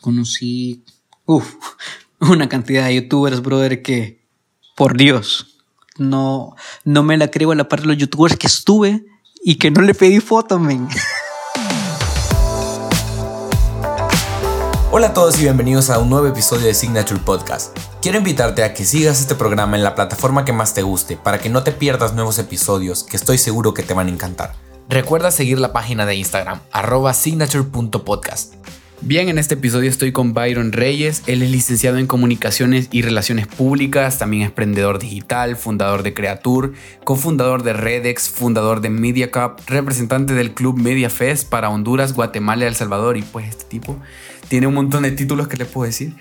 conocí una cantidad de youtubers, brother, que por Dios, no, no me la creo a la par de los youtubers que estuve y que no le pedí foto, men. Hola a todos y bienvenidos a un nuevo episodio de Signature Podcast. Quiero invitarte a que sigas este programa en la plataforma que más te guste para que no te pierdas nuevos episodios que estoy seguro que te van a encantar. Recuerda seguir la página de Instagram, arroba signature.podcast. Bien, en este episodio estoy con Byron Reyes. Él es licenciado en Comunicaciones y Relaciones Públicas, también es emprendedor digital, fundador de Creatur, cofundador de Redex, fundador de MediaCup, representante del Club MediaFest para Honduras, Guatemala y El Salvador. Y pues este tipo tiene un montón de títulos que le puedo decir.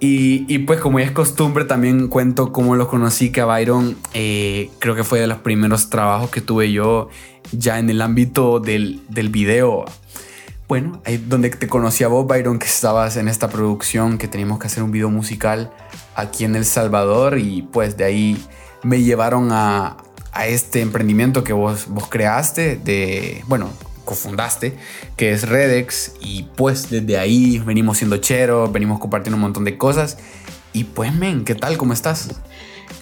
Y, pues como ya es costumbre, también cuento cómo lo conocí, que a Byron eh, creo que fue de los primeros trabajos que tuve yo ya en el ámbito del, del video bueno, ahí donde te conocí a vos, Byron, que estabas en esta producción, que teníamos que hacer un video musical aquí en El Salvador y pues de ahí me llevaron a, este emprendimiento que vos, vos creaste, de, bueno, cofundaste, que es Redex y pues desde ahí venimos siendo cheros, venimos compartiendo un montón de cosas y pues men, ¿qué tal? ¿Cómo estás?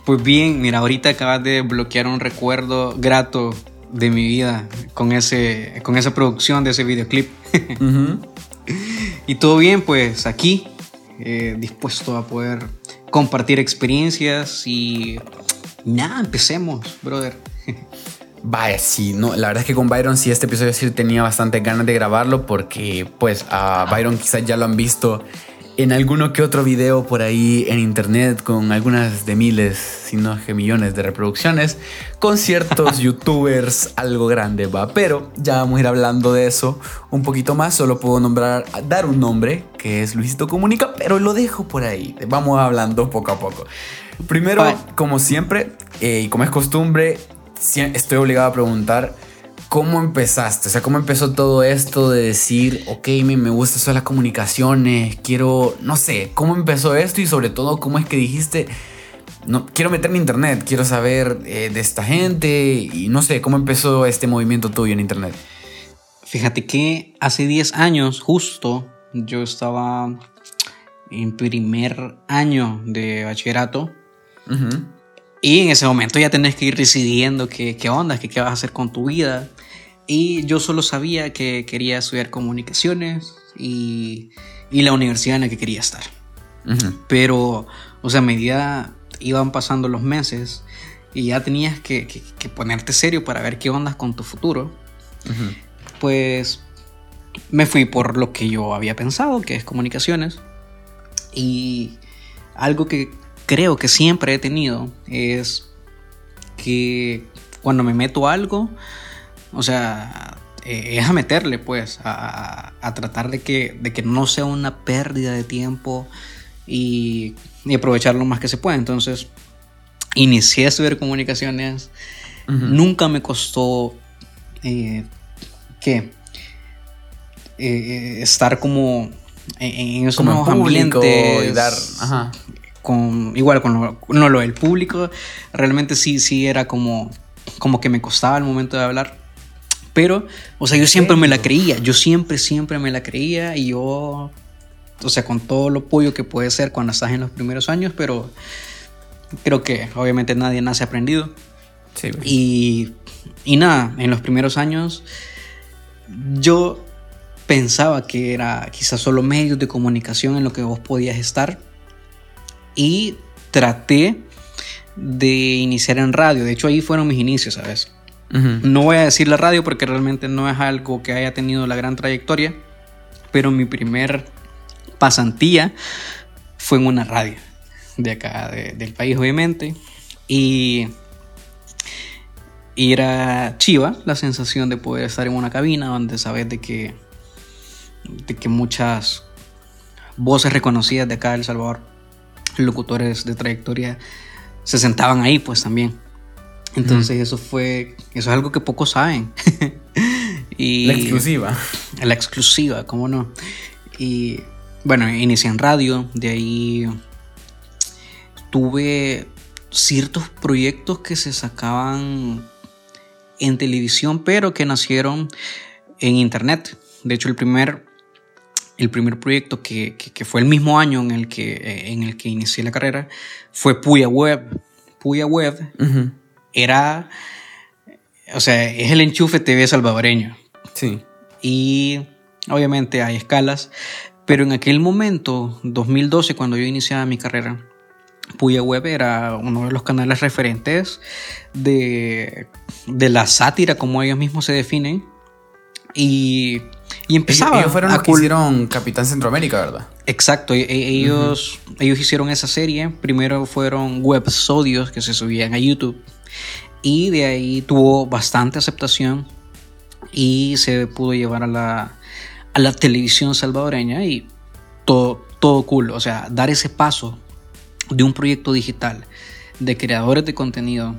Pues bien, mira, ahorita acabas de bloquear un recuerdo grato de mi vida con, ese, con esa producción de ese videoclip. y todo bien, pues aquí, eh, dispuesto a poder compartir experiencias y nada, empecemos, brother. Vaya, sí, no, la verdad es que con Byron sí este episodio sí tenía bastante ganas de grabarlo porque pues a Byron quizás ya lo han visto en alguno que otro video por ahí en internet con algunas de miles, si no que millones de reproducciones, con ciertos youtubers algo grande, va. Pero ya vamos a ir hablando de eso un poquito más. Solo puedo nombrar, dar un nombre que es Luisito Comunica, pero lo dejo por ahí. Vamos hablando poco a poco. Primero, como siempre, eh, y como es costumbre, estoy obligado a preguntar ¿Cómo empezaste? O sea, ¿cómo empezó todo esto de decir, ok, me, me gusta eso de las comunicaciones, quiero, no sé, ¿cómo empezó esto y sobre todo cómo es que dijiste, no, quiero meterme en internet, quiero saber eh, de esta gente y no sé, ¿cómo empezó este movimiento tuyo en internet? Fíjate que hace 10 años justo yo estaba en primer año de bachillerato. Y en ese momento ya tenés que ir decidiendo qué, qué onda, qué, qué vas a hacer con tu vida. Y yo solo sabía que quería estudiar comunicaciones y, y la universidad en la que quería estar. Pero, o sea, a medida iban pasando los meses y ya tenías que, que, ponerte serio para ver qué onda con tu futuro, pues me fui por lo que yo había pensado, que es comunicaciones. Y algo que creo que siempre he tenido es que cuando me meto algo, o sea, eh, es a meterle pues, a, tratar de que, de que no sea una pérdida de tiempo y, aprovechar lo más que se pueda. Entonces, inicié a estudiar comunicaciones, nunca me costó, eh, ¿qué? Eh, estar como en, esos nuevos ambientes. Y dar, ajá con igual con lo, no, lo del público, realmente sí, sí era como, como que me costaba el momento de hablar. Pero, o sea, yo siempre me la creía, yo siempre, siempre me la creía y yo, o sea, con todo lo pollo que puede ser cuando estás en los primeros años, pero creo que obviamente nadie nace aprendido. Sí, y, y nada, en los primeros años yo pensaba que era quizás solo medios de comunicación en lo que vos podías estar, y traté de iniciar en radio. De hecho, ahí fueron mis inicios, ¿sabes? No voy a decir la radio porque realmente no es algo que haya tenido la gran trayectoria, pero mi primer pasantía fue en una radio de acá, del país, obviamente. Y, y, era chiva la sensación de poder estar en una cabina donde sabes de que, de que muchas voces reconocidas de acá de El Salvador locutores de trayectoria se sentaban ahí pues también. Entonces eso fue, eso es algo que pocos saben. y la exclusiva. La exclusiva, cómo no. Y bueno, inicié en radio, de ahí tuve ciertos proyectos que se sacaban en televisión, pero que nacieron en internet. De hecho, el primer el primer proyecto que, fue el mismo año en el que, eh, en el que inicié la carrera fue Puya Web. Puya Web era, o sea, es el enchufe TV salvadoreño. Sí. Y obviamente hay escalas, pero en aquel momento, 2012, cuando yo iniciaba mi carrera, Puya Web era uno de los canales referentes de, de la sátira, como ellos mismos se definen. Y, y empezaba. Ellos fueron los que hicieron Capitán Centroamérica, ¿verdad? Exacto, e, e, ellos, ellos hicieron esa serie. Primero fueron websodios que se subían a YouTube. Y de ahí tuvo bastante aceptación y se pudo llevar a la, a la televisión salvadoreña y todo, todo cool. O sea, dar ese paso de un proyecto digital de creadores de contenido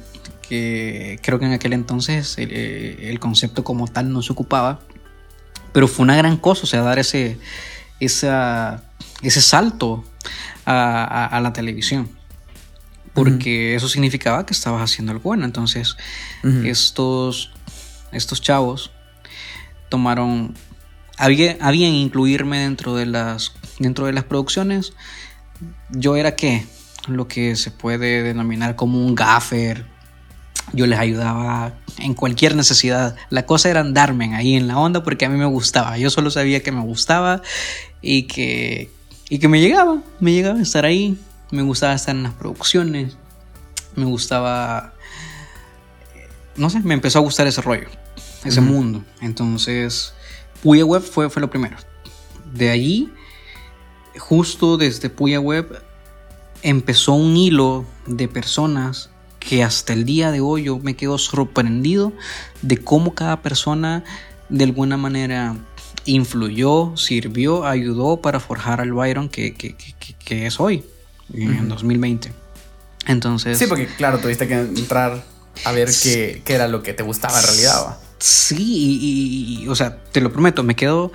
que creo que en aquel entonces el, concepto como tal no se ocupaba, pero fue una gran cosa, o sea, dar ese, esa, ese salto a, la televisión. Porque eso significaba que estabas haciendo algo bueno. Entonces, estos, estos chavos tomaron. Había, habían incluirme dentro de las. dentro de las producciones. Yo era qué? lo que se puede denominar como un gaffer. Yo les ayudaba en cualquier necesidad. La cosa era andarme ahí en la onda porque a mí me gustaba. Yo solo sabía que me gustaba y que, y que me llegaba. Me llegaba a estar ahí. Me gustaba estar en las producciones. Me gustaba... No sé, me empezó a gustar ese rollo, ese mundo. Entonces, Puya Web fue, fue lo primero. De allí, justo desde Puya Web, empezó un hilo de personas que hasta el día de hoy yo me quedo sorprendido de cómo cada persona de alguna manera influyó, sirvió, ayudó para forjar al Byron que, es hoy, en 2020. Entonces... Sí, porque claro, tuviste que entrar a ver qué, era lo que te gustaba en realidad. Sí, y, o sea, te lo prometo, me quedo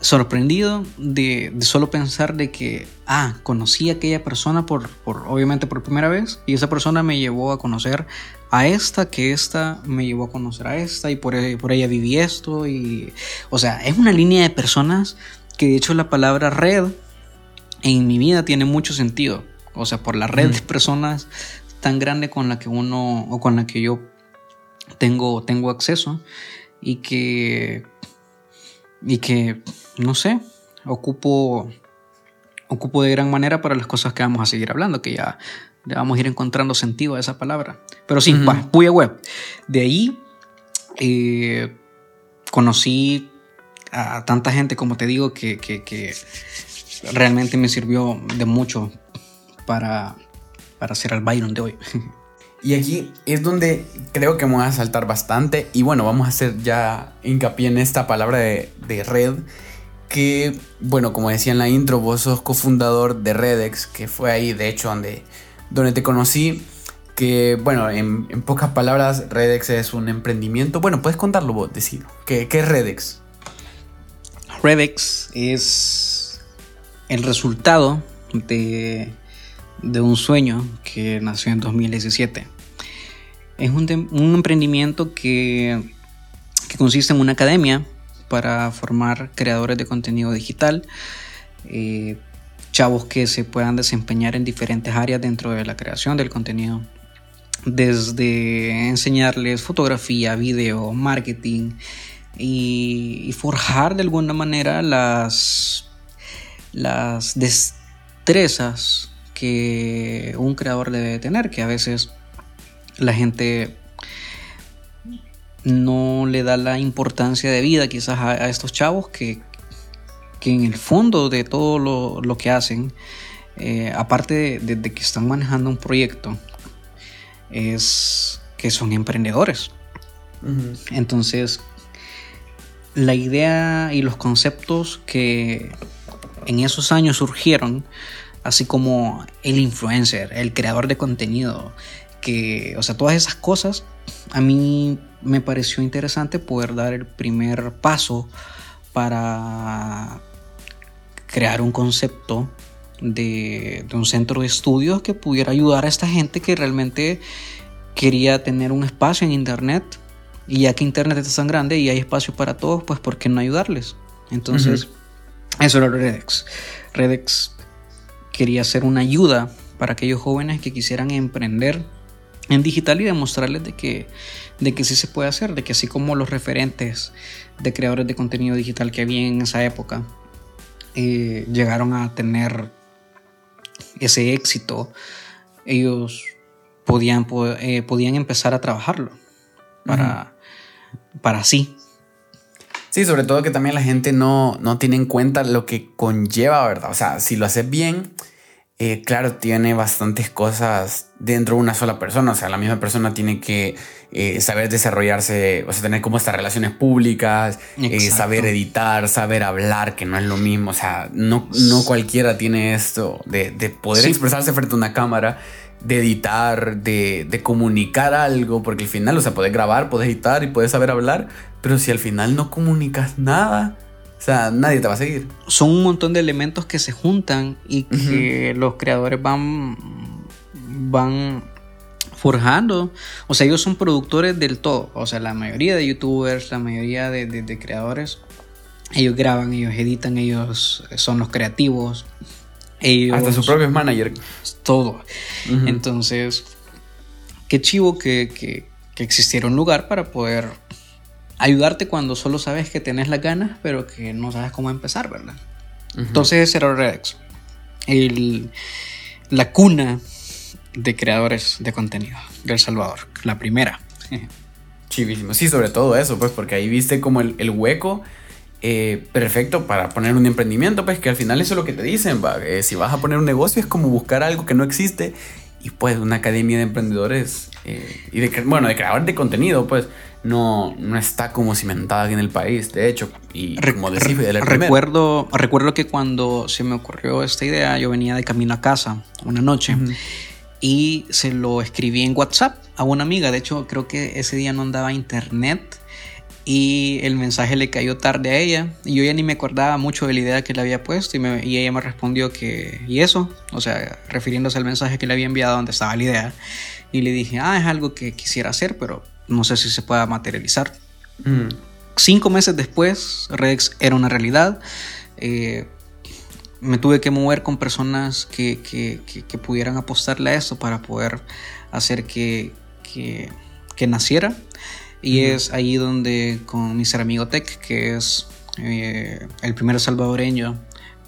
sorprendido de, solo pensar de que, ah, conocí a aquella persona por, por, obviamente por primera vez y esa persona me llevó a conocer a esta, que esta me llevó a conocer a esta y por, por ella viví esto y, o sea, es una línea de personas que de hecho la palabra red en mi vida tiene mucho sentido, o sea, por la red de personas tan grande con la que uno o con la que yo tengo, tengo acceso y que y que, no sé, ocupo, ocupo de gran manera para las cosas que vamos a seguir hablando, que ya le vamos a ir encontrando sentido a esa palabra. Pero sí, Puya Web. De ahí eh, conocí a tanta gente, como te digo, que, que, realmente me sirvió de mucho para, para hacer el Byron de hoy. Y aquí es donde creo que vamos a saltar bastante. Y bueno, vamos a hacer ya hincapié en esta palabra de, red. Que, bueno, como decía en la intro, vos sos cofundador de Redex, que fue ahí, de hecho, donde, donde te conocí. Que, bueno, en, pocas palabras, Redex es un emprendimiento. Bueno, puedes contarlo vos, decirlo. ¿Qué, qué es Redex? Redex es el resultado de de un sueño que nació en 2017. Es un, emprendimiento que, consiste en una academia para formar creadores de contenido digital, eh, chavos que se puedan desempeñar en diferentes áreas dentro de la creación del contenido, desde enseñarles fotografía, video, marketing y forjar de alguna manera las, las destrezas que un creador debe tener, que a veces la gente no le da la importancia de vida quizás a, estos chavos que, que, en el fondo de todo lo, que hacen, eh, aparte de, que están manejando un proyecto, es que son emprendedores. Entonces, la idea y los conceptos que en esos años surgieron así como el influencer, el creador de contenido, que, o sea, todas esas cosas, a mí me pareció interesante poder dar el primer paso para crear un concepto de, un centro de estudios que pudiera ayudar a esta gente que realmente quería tener un espacio en Internet. Y ya que Internet es tan grande y hay espacio para todos, pues ¿por qué no ayudarles? Entonces, Eso era Redex. Redex quería ser una ayuda para aquellos jóvenes que quisieran emprender en digital y demostrarles de que, de que sí se puede hacer, de que así como los referentes de creadores de contenido digital que había en esa época eh, llegaron a tener ese éxito, ellos podían, eh, podían empezar a trabajarlo para, para sí. Sí, sobre todo que también la gente no, no tiene en cuenta lo que conlleva, ¿verdad? O sea, si lo haces bien, eh, claro, tiene bastantes cosas dentro de una sola persona. O sea, la misma persona tiene que eh, saber desarrollarse, o sea, tener como estas relaciones públicas, eh, saber editar, saber hablar, que no es lo mismo. O sea, no, no cualquiera tiene esto de, poder expresarse frente a una cámara, de editar, de, de, comunicar algo, porque al final, o sea, puedes grabar, puedes editar y puedes saber hablar, pero si al final no comunicas nada o sea, nadie te va a seguir. Son un montón de elementos que se juntan y que los creadores van, van forjando. O sea, ellos son productores del todo. O sea, la mayoría de youtubers, la mayoría de, creadores, ellos graban, ellos editan, ellos son los creativos. Ellos, Hasta su propio manager. Todo. Entonces, qué chivo que, que, que existiera un lugar para poder ayudarte cuando solo sabes que tienes las ganas, pero que no sabes cómo empezar, ¿verdad? Entonces ese era Redex, el, la cuna de creadores de contenido de El Salvador, la primera. Chivísimo, sí, sobre todo eso, pues, porque ahí viste como el, hueco eh, perfecto para poner un emprendimiento, pues que al final eso es lo que te dicen, va. Eh, si vas a poner un negocio es como buscar algo que no existe y pues una academia de emprendedores eh, y de, bueno, de creadores de contenido, pues no, no está como cimentada aquí en el país, de hecho. Y como recuerdo, recuerdo que cuando se me ocurrió esta idea, yo venía de camino a casa una noche y se lo escribí en WhatsApp a una amiga. De hecho, creo que ese día no andaba internet y el mensaje le cayó tarde a ella y yo ya ni me acordaba mucho de la idea que le había puesto y, y, ella me respondió que y eso o sea refiriéndose al mensaje que le había enviado donde estaba la idea y le dije ah es algo que quisiera hacer pero no sé si se pueda materializar. Mm. Cinco meses después, Rex era una realidad. Eh, me tuve que mover con personas que, pudieran apostarle a eso para poder hacer que, naciera. Y es ahí donde con mi ser amigo Tech, que es eh, el primer salvadoreño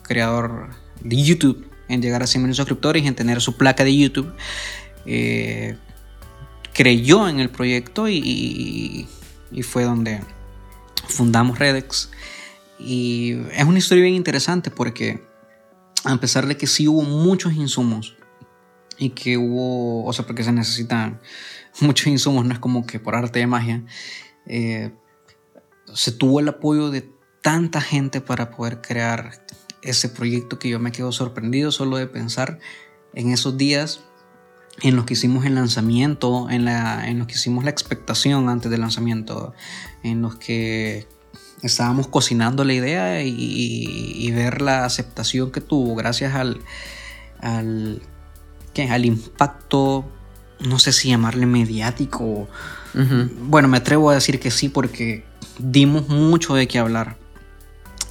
creador de YouTube en llegar a 100 mil suscriptores y en tener su placa de YouTube, eh, creyó en el proyecto y, fue donde fundamos Redex. Y es una historia bien interesante porque a pesar de que sí hubo muchos insumos y que hubo, o sea, porque se necesitan muchos insumos, no es como que por arte de magia, eh, se tuvo el apoyo de tanta gente para poder crear ese proyecto que yo me quedo sorprendido solo de pensar en esos días en los que hicimos el lanzamiento, en, la, en los que hicimos la expectación antes del lanzamiento, en los que estábamos cocinando la idea y, ver la aceptación que tuvo gracias al, al, al impacto, no sé si llamarle mediático. Bueno, me atrevo a decir que sí porque dimos mucho de qué hablar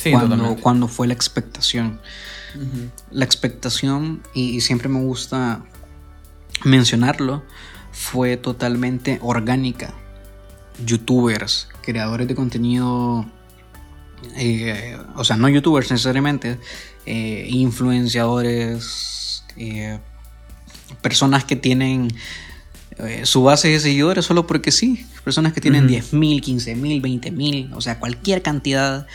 cuando, cuando, fue la expectación. La expectación, y siempre me gusta mencionarlo, fue totalmente orgánica. Youtubers, creadores de contenido, eh, o sea, no youtubers necesariamente, eh, influenciadores, eh, personas que tienen su base de seguidores solo porque sí, personas que tienen 10 mil, 15 mil, 20 mil, o sea, cualquier cantidad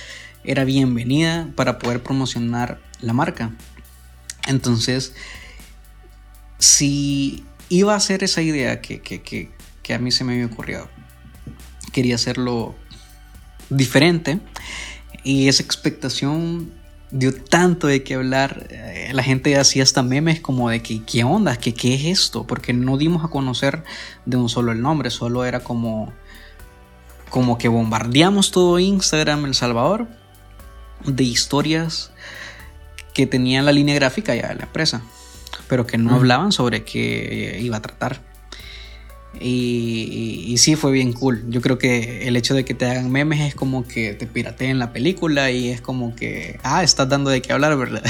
era bienvenida para poder promocionar la marca. Entonces, si iba a hacer esa idea que, a mí se me había ocurrido, quería hacerlo diferente y esa expectación dio tanto de qué hablar. Eh, la gente hacía hasta memes como de que, ¿qué onda? ¿Qué, ¿Qué es esto? Porque no dimos a conocer de un solo el nombre, solo era como, como que bombardeamos todo Instagram El Salvador de historias que tenían la línea gráfica ya de la empresa pero que no hablaban sobre qué iba a tratar. Y, y, sí, fue bien cool. Yo creo que el hecho de que te hagan memes es como que te pirateen la película y es como que, ah, estás dando de qué hablar, ¿verdad?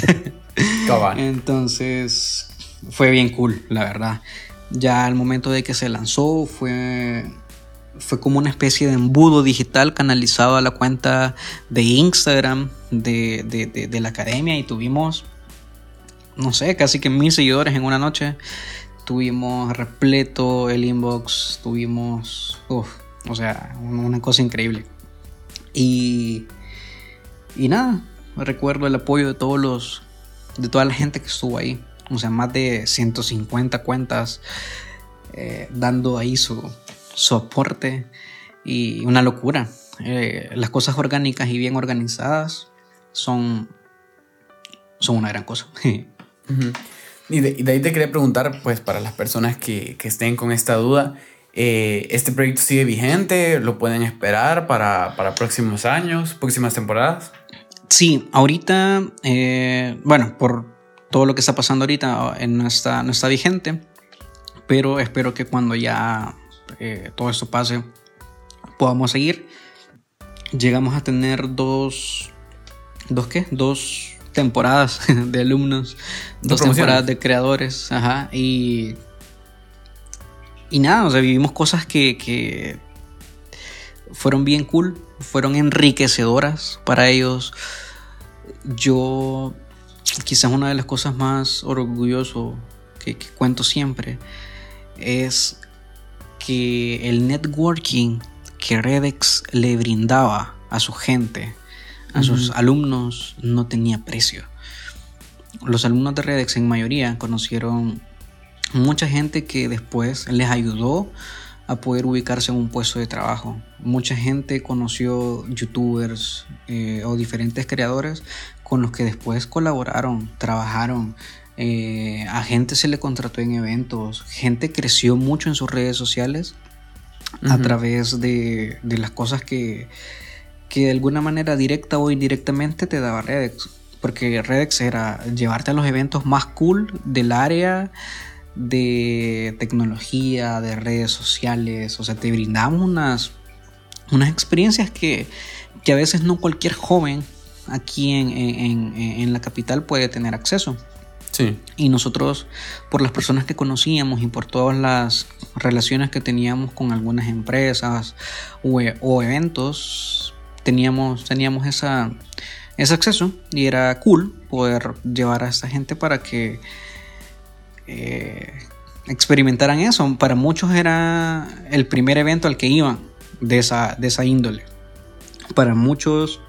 Entonces, fue bien cool, la verdad. Ya al momento de que se lanzó, fue, fue como una especie de embudo digital canalizado a la cuenta de Instagram de, de, de la academia y tuvimos, no sé, casi que mil seguidores en una noche tuvimos repleto el inbox, tuvimos, uf, o sea, una cosa increíble. Y, y nada, recuerdo el apoyo de todos los, de toda la gente que estuvo ahí, o sea, más de 150 cuentas eh, dando ahí su, soporte y una locura. Eh, las cosas orgánicas y bien organizadas son, son una gran cosa. Y de, ahí te quería preguntar, pues para las personas que, estén con esta duda, eh, ¿este proyecto sigue vigente? ¿Lo pueden esperar para, próximos años, próximas temporadas? Sí, ahorita, eh, bueno, por todo lo que está pasando ahorita no está, no está vigente, pero espero que cuando ya eh, todo esto pase podamos seguir. Llegamos a tener dos, ¿dos qué? Dos temporadas de alumnos, dos temporadas de creadores, ajá, y, y nada, o sea, vivimos cosas que, que fueron bien cool, fueron enriquecedoras para ellos. Yo, quizás una de las cosas más orgulloso que, que cuento siempre es que el networking que Redex le brindaba a su gente, a sus alumnos no tenía precio. Los alumnos de Redex en mayoría conocieron mucha gente que después les ayudó a poder ubicarse en un puesto de trabajo. Mucha gente conoció youtubers eh, o diferentes creadores con los que después colaboraron, trabajaron. Eh, a gente se le contrató en eventos, gente creció mucho en sus redes sociales a través de, de las cosas que, que de alguna manera directa o indirectamente te daba Redex. Porque Redex era llevarte a los eventos más cool del área de tecnología, de redes sociales. O sea, te brindamos unas, unas experiencias que, que a veces no cualquier joven aquí en, en, en, la capital puede tener acceso. Sí. Y nosotros, por las personas que conocíamos y por todas las relaciones que teníamos con algunas empresas o, o eventos, teníamos, teníamos esa, ese acceso y era cool poder llevar a esta gente para que eh, experimentaran eso. Para muchos era el primer evento al que iban de esa, de esa índole. Para muchos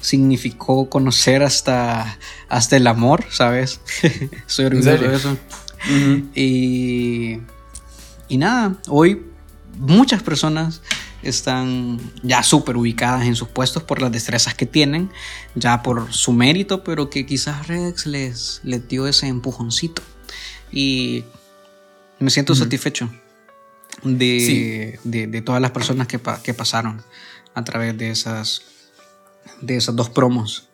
significó conocer hasta, hasta el amor, ¿sabes? Soy orgulloso de eso. y, y nada, hoy muchas personas están ya súper ubicadas en sus puestos por las destrezas que tienen, ya por su mérito, pero que quizás Redex les, les dio ese empujoncito. Y me siento satisfecho de, de, todas las personas que, que, pasaron a través de esas, de esas dos promos.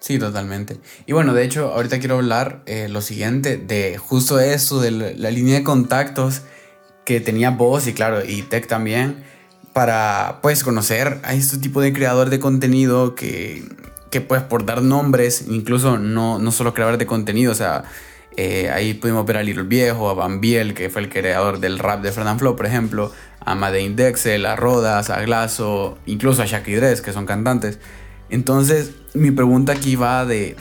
Sí, totalmente. Y bueno, de hecho, ahorita quiero hablar eh, lo siguiente de justo eso, de la, la, línea de contactos que tenía vos y claro, y Tech también para pues conocer a este tipo de creador de contenido que, que pues por dar nombres, incluso no, no solo creadores de contenido, o sea, eh, ahí pudimos ver a Little Viejo, a Van Biel, que fue el creador del rap de Fernand Flow, por ejemplo, a Made Dexel, a Rodas, a Glasso, incluso a Shaki Dress, que son cantantes. Entonces, mi pregunta aquí va de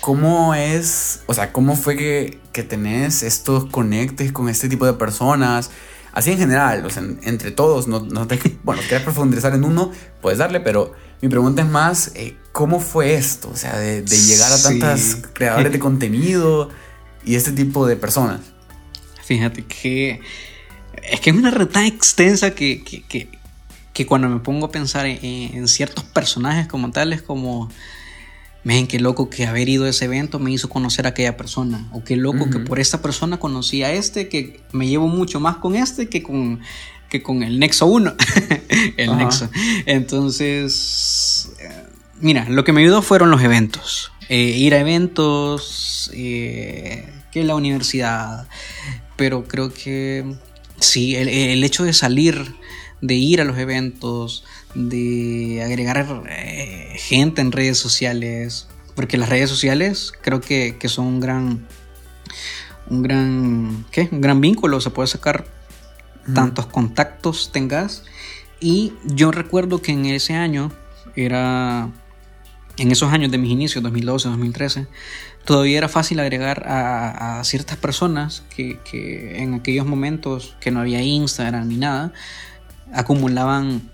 cómo es, o sea, cómo fue que, que tenés estos conectes con este tipo de personas, Así en general, o sea, entre todos, no, no te, bueno, quieres profundizar en uno, puedes darle, pero mi pregunta es más, eh, ¿cómo fue esto? O sea, de, llegar a tantas creadores de contenido y este tipo de personas. Fíjate que es que es una red tan extensa que, que, que, cuando me pongo a pensar en, en ciertos personajes como tales, como men, qué loco que haber ido a ese evento me hizo conocer a aquella persona. O qué loco que por esta persona conocí a este, que me llevo mucho más con este que con, que con el Nexo 1. el Nexo. Entonces, eh, mira, lo que me ayudó fueron los eventos. Eh, ir a eventos, eh, que la universidad. Pero creo que Sí, el, hecho de salir, de ir a los eventos, de agregar eh, gente en redes sociales, porque las redes sociales creo que, son un gran, un gran, ¿qué? Un gran vínculo, se puede sacar tantos contactos tengas. Y yo recuerdo que en ese año era en esos años de mis inicios, 2012, 2013, todavía era fácil agregar a, ciertas personas que, en aquellos momentos que no había Instagram ni nada, acumulaban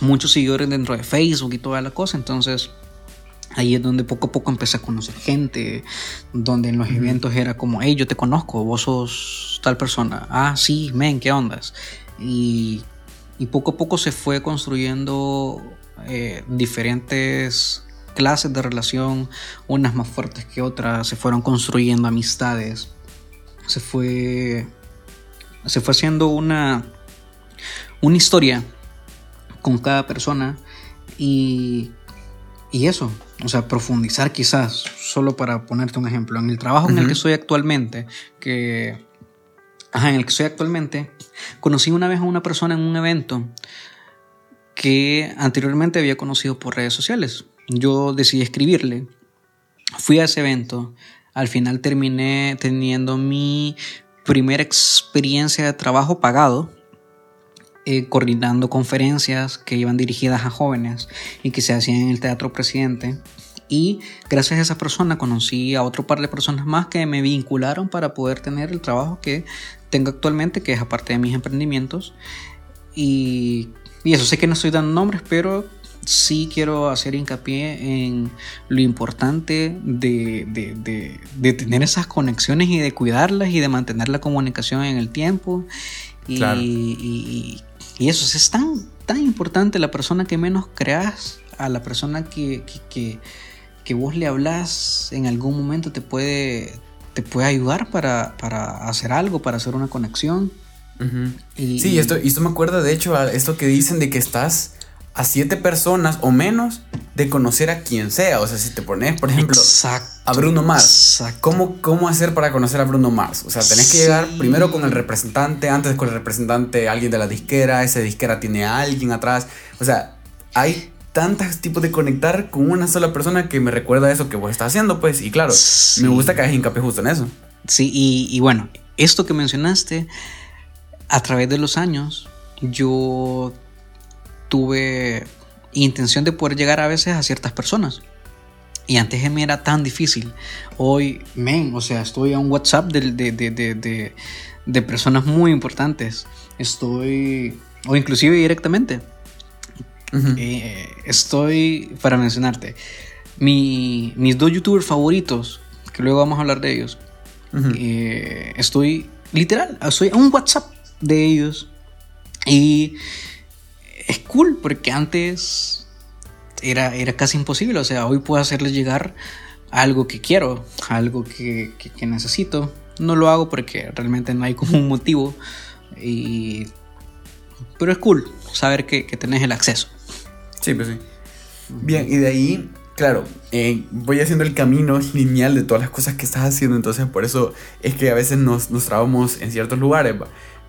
muchos seguidores dentro de Facebook y toda la cosa. Entonces, ahí es donde poco a poco empecé a conocer gente, donde en los eventos era como, hey, yo te conozco, vos sos tal persona. Ah, sí, men, ¿qué ondas? Y, poco a poco se fue construyendo eh, diferentes clases de relación, unas más fuertes que otras, se fueron construyendo amistades, se fue, se fue haciendo una, una historia con cada persona y, y eso, o sea, profundizar quizás, solo para ponerte un ejemplo, en el trabajo en el que estoy actualmente, que... Ajá, en el que estoy actualmente, conocí una vez a una persona en un evento que anteriormente había conocido por redes sociales yo decidí escribirle. Fui a ese evento. Al final terminé teniendo mi primera experiencia de trabajo pagado, eh, coordinando conferencias que iban dirigidas a jóvenes y que se hacían en el Teatro Presidente. Y gracias a esa persona conocí a otro par de personas más que me vincularon para poder tener el trabajo que tengo actualmente, que es aparte de mis emprendimientos. Y, y eso, sé que no estoy dando nombres, pero sí quiero hacer hincapié en lo importante de, tener esas conexiones y de cuidarlas y de mantener la comunicación en el tiempo. Y, y, eso es tan, tan importante la persona que menos creas, a la persona que, que, vos le hablas en algún momento te puede, te puede ayudar para, hacer algo, para hacer una conexión. sí, esto, esto me acuerda de hecho a esto que dicen de que estás a siete personas o menos de conocer a quien sea. O sea, si te pones, por ejemplo, a Bruno Mars. ¿Cómo, ¿Cómo hacer para conocer a Bruno Mars? O sea, tenés que llegar primero con el representante, antes con el representante alguien de la disquera, esa disquera tiene a alguien atrás. O sea, hay tantos tipos de conectar con una sola persona que me recuerda a eso que vos estás haciendo, pues. Y claro, me gusta que hagas hincapié justo en eso. Sí, y, y bueno, esto que mencionaste, a través de los años, yo tuve intención de poder llegar a veces a ciertas personas. Y antes me era tan difícil. Hoy, men, o sea, estoy a un WhatsApp de, de, de, de personas muy importantes. Estoy, o inclusive directamente. Eh, estoy, para mencionarte, mi, mis dos youtubers favoritos, que luego vamos a hablar de ellos. Eh, estoy, literal, estoy a un WhatsApp de ellos. Y es cool porque antes era, era casi imposible. O sea, hoy puedo hacerles llegar algo que quiero, algo que, necesito. No lo hago porque realmente no hay como un motivo. Y... Pero es cool saber que, tenés el acceso. Sí, pues sí. Bien, y de ahí, claro, eh, voy haciendo el camino lineal de todas las cosas que estás haciendo, entonces por eso es que a veces nos, nos trabamos en ciertos lugares.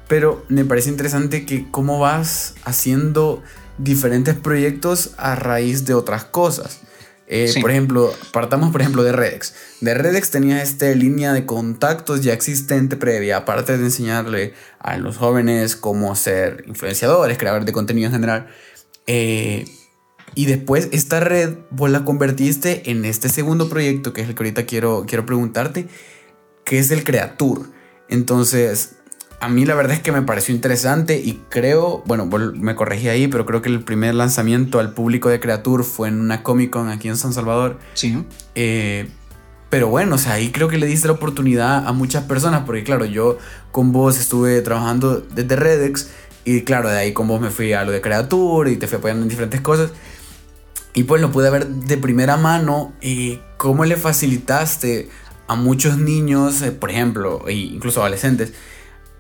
Pero me parece interesante que cómo vas haciendo diferentes proyectos a raíz de otras cosas. Eh, por ejemplo, partamos por ejemplo de Redex. De Redex tenías esta línea de contactos ya existente previa, aparte de enseñarle a los jóvenes cómo ser influenciadores, creadores de contenido en general. Eh, y después esta red vos la convertiste en este segundo proyecto, que es el que ahorita quiero, quiero preguntarte, que es el Creatur. Entonces, a mí la verdad es que me pareció interesante y creo, bueno, me corregí ahí, pero creo que el primer lanzamiento al público de Creature fue en una Comic Con aquí en San Salvador. Sí. Eh, pero bueno, o sea, ahí creo que le diste la oportunidad a muchas personas, porque claro, yo con vos estuve trabajando desde Redex y claro, de ahí con vos me fui a lo de Creature y te fui apoyando en diferentes cosas. Y pues lo pude ver de primera mano y cómo le facilitaste a muchos niños, eh, por ejemplo, e incluso adolescentes,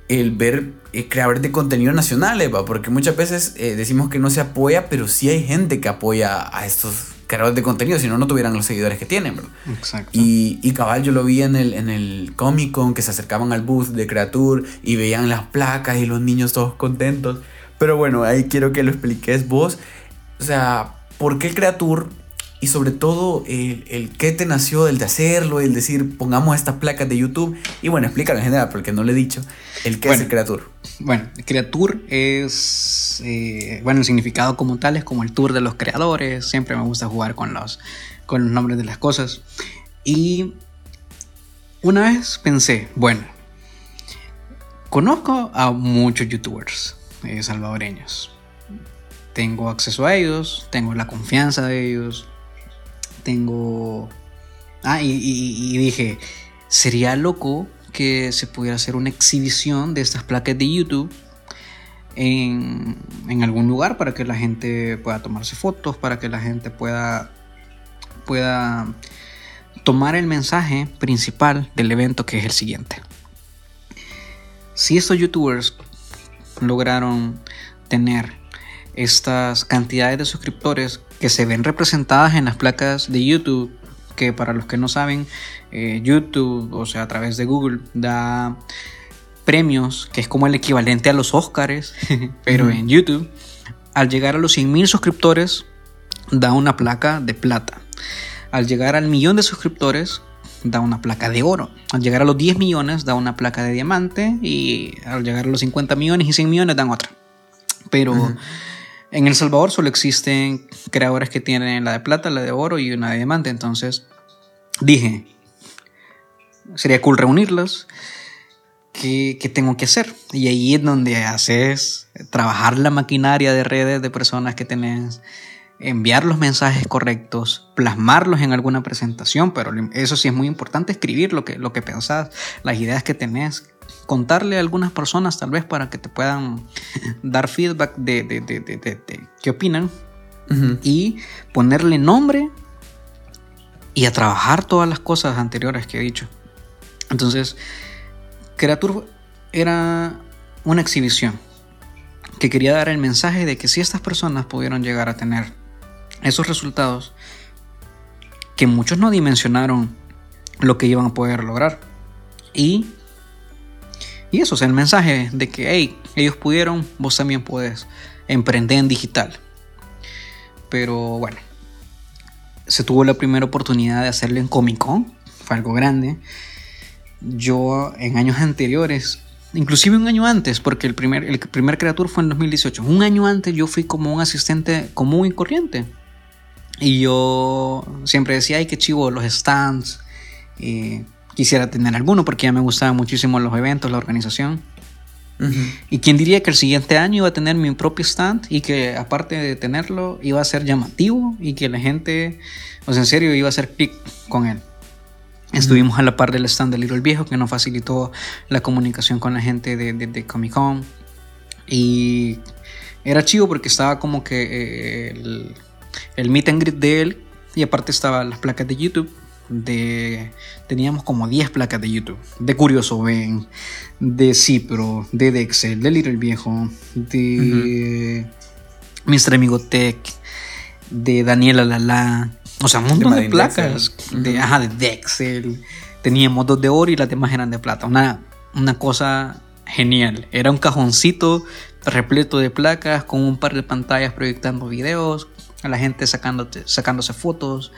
el ver eh, creadores de contenido nacionales, porque muchas veces eh, decimos que no se apoya, pero sí hay gente que apoya a estos creadores de contenido, si no, no tuvieran los seguidores que tienen, bro. Exacto. Y, y cabal, yo lo vi en el, en el Comic Con, que se acercaban al booth de Creature y veían las placas y los niños todos contentos. Pero bueno, ahí quiero que lo expliques vos. O sea, ¿por qué Creature y sobre todo el, el qué te nació el de hacerlo, el decir pongamos estas placas de YouTube. Y bueno, explícalo en general porque no le he dicho. El qué es el Creature. Bueno, Creature es, eh, bueno, el significado como tal es como el tour de los creadores, siempre me gusta jugar con los, con los nombres de las cosas. Y una vez pensé, bueno, conozco a muchos youtubers eh, salvadoreños. Tengo acceso a ellos, tengo la confianza de ellos, tengo... Ah, y, dije, sería loco que se pudiera hacer una exhibición de estas placas de YouTube en, en, algún lugar para que la gente pueda tomarse fotos, para que la gente pueda, pueda tomar el mensaje principal del evento que es el siguiente. Si estos youtubers lograron tener estas cantidades de suscriptores que se ven representadas en las placas de YouTube, que para los que no saben, eh, YouTube, o sea, a través de Google, da premios, que es como el equivalente a los Oscars, pero en YouTube, al llegar a los 100.000 suscriptores, da una placa de plata. Al llegar al millón de suscriptores, da una placa de oro. Al llegar a los 10 millones, da una placa de diamante. Y al llegar a los 50 millones y 100 millones, dan otra. Pero en El Salvador solo existen creadores que tienen la de plata, la de oro y una de diamante. Entonces dije, sería cool reunirlas. ¿Qué, ¿Qué, tengo que hacer? Y ahí es donde haces trabajar la maquinaria de redes de personas que tenés, enviar los mensajes correctos, plasmarlos en alguna presentación, pero eso sí es muy importante, escribir lo que, lo que pensás, las ideas que tenés, contarle a algunas personas tal vez para que te puedan dar feedback de, de, qué opinan y ponerle nombre y a trabajar todas las cosas anteriores que he dicho. Entonces, Creatur era una exhibición que quería dar el mensaje de que si estas personas pudieron llegar a tener esos resultados, que muchos no dimensionaron lo que iban a poder lograr. Y y eso, es el mensaje de que, hey, ellos pudieron, vos también puedes emprender en digital. Pero bueno, se tuvo la primera oportunidad de hacerlo en Comic Con, fue algo grande. Yo en años anteriores, inclusive un año antes, porque el primer, el primer fue en 2018, un año antes yo fui como un asistente común y corriente. Y yo siempre decía, ay, qué chivo, los stands. Eh, quisiera tener alguno porque ya me gustaban muchísimo los eventos, la organización. Y quién diría que el siguiente año iba a tener mi propio stand y que aparte de tenerlo iba a ser llamativo y que la gente, o sea, en serio, iba a hacer clic con él. Estuvimos a la par del stand de Little Viejo que nos facilitó la comunicación con la gente de, de, Comic Con. Y era chido porque estaba como que eh, el, el meet and greet de él y aparte estaban las placas de YouTube de teníamos como 10 placas de YouTube de Curioso Ben de Cipro de Dexel de Little Viejo de Mr. Amigo Tech de Daniela Lala o sea un montón de, placas de, ajá, de Dexel. Teníamos dos de oro y las demás eran de plata. Una, una cosa genial. Era un cajoncito repleto de placas con un par de pantallas proyectando videos a la gente sacándose fotos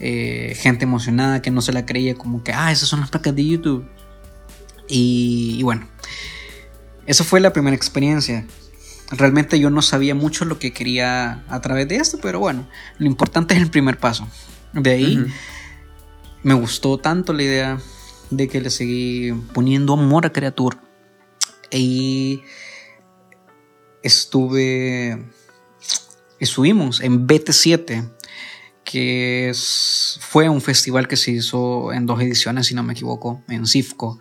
eh, gente emocionada que no se la creía como que, ah, esas son las placas de YouTube. Y, bueno, esa fue la primera experiencia. Realmente yo no sabía mucho lo que quería a través de esto, pero bueno, lo importante es el primer paso. De ahí me gustó tanto la idea de que le seguí poniendo amor a Creature. Y estuve, estuvimos en BT7 que fue un festival que se hizo en dos ediciones, si no me equivoco, en CIFCO,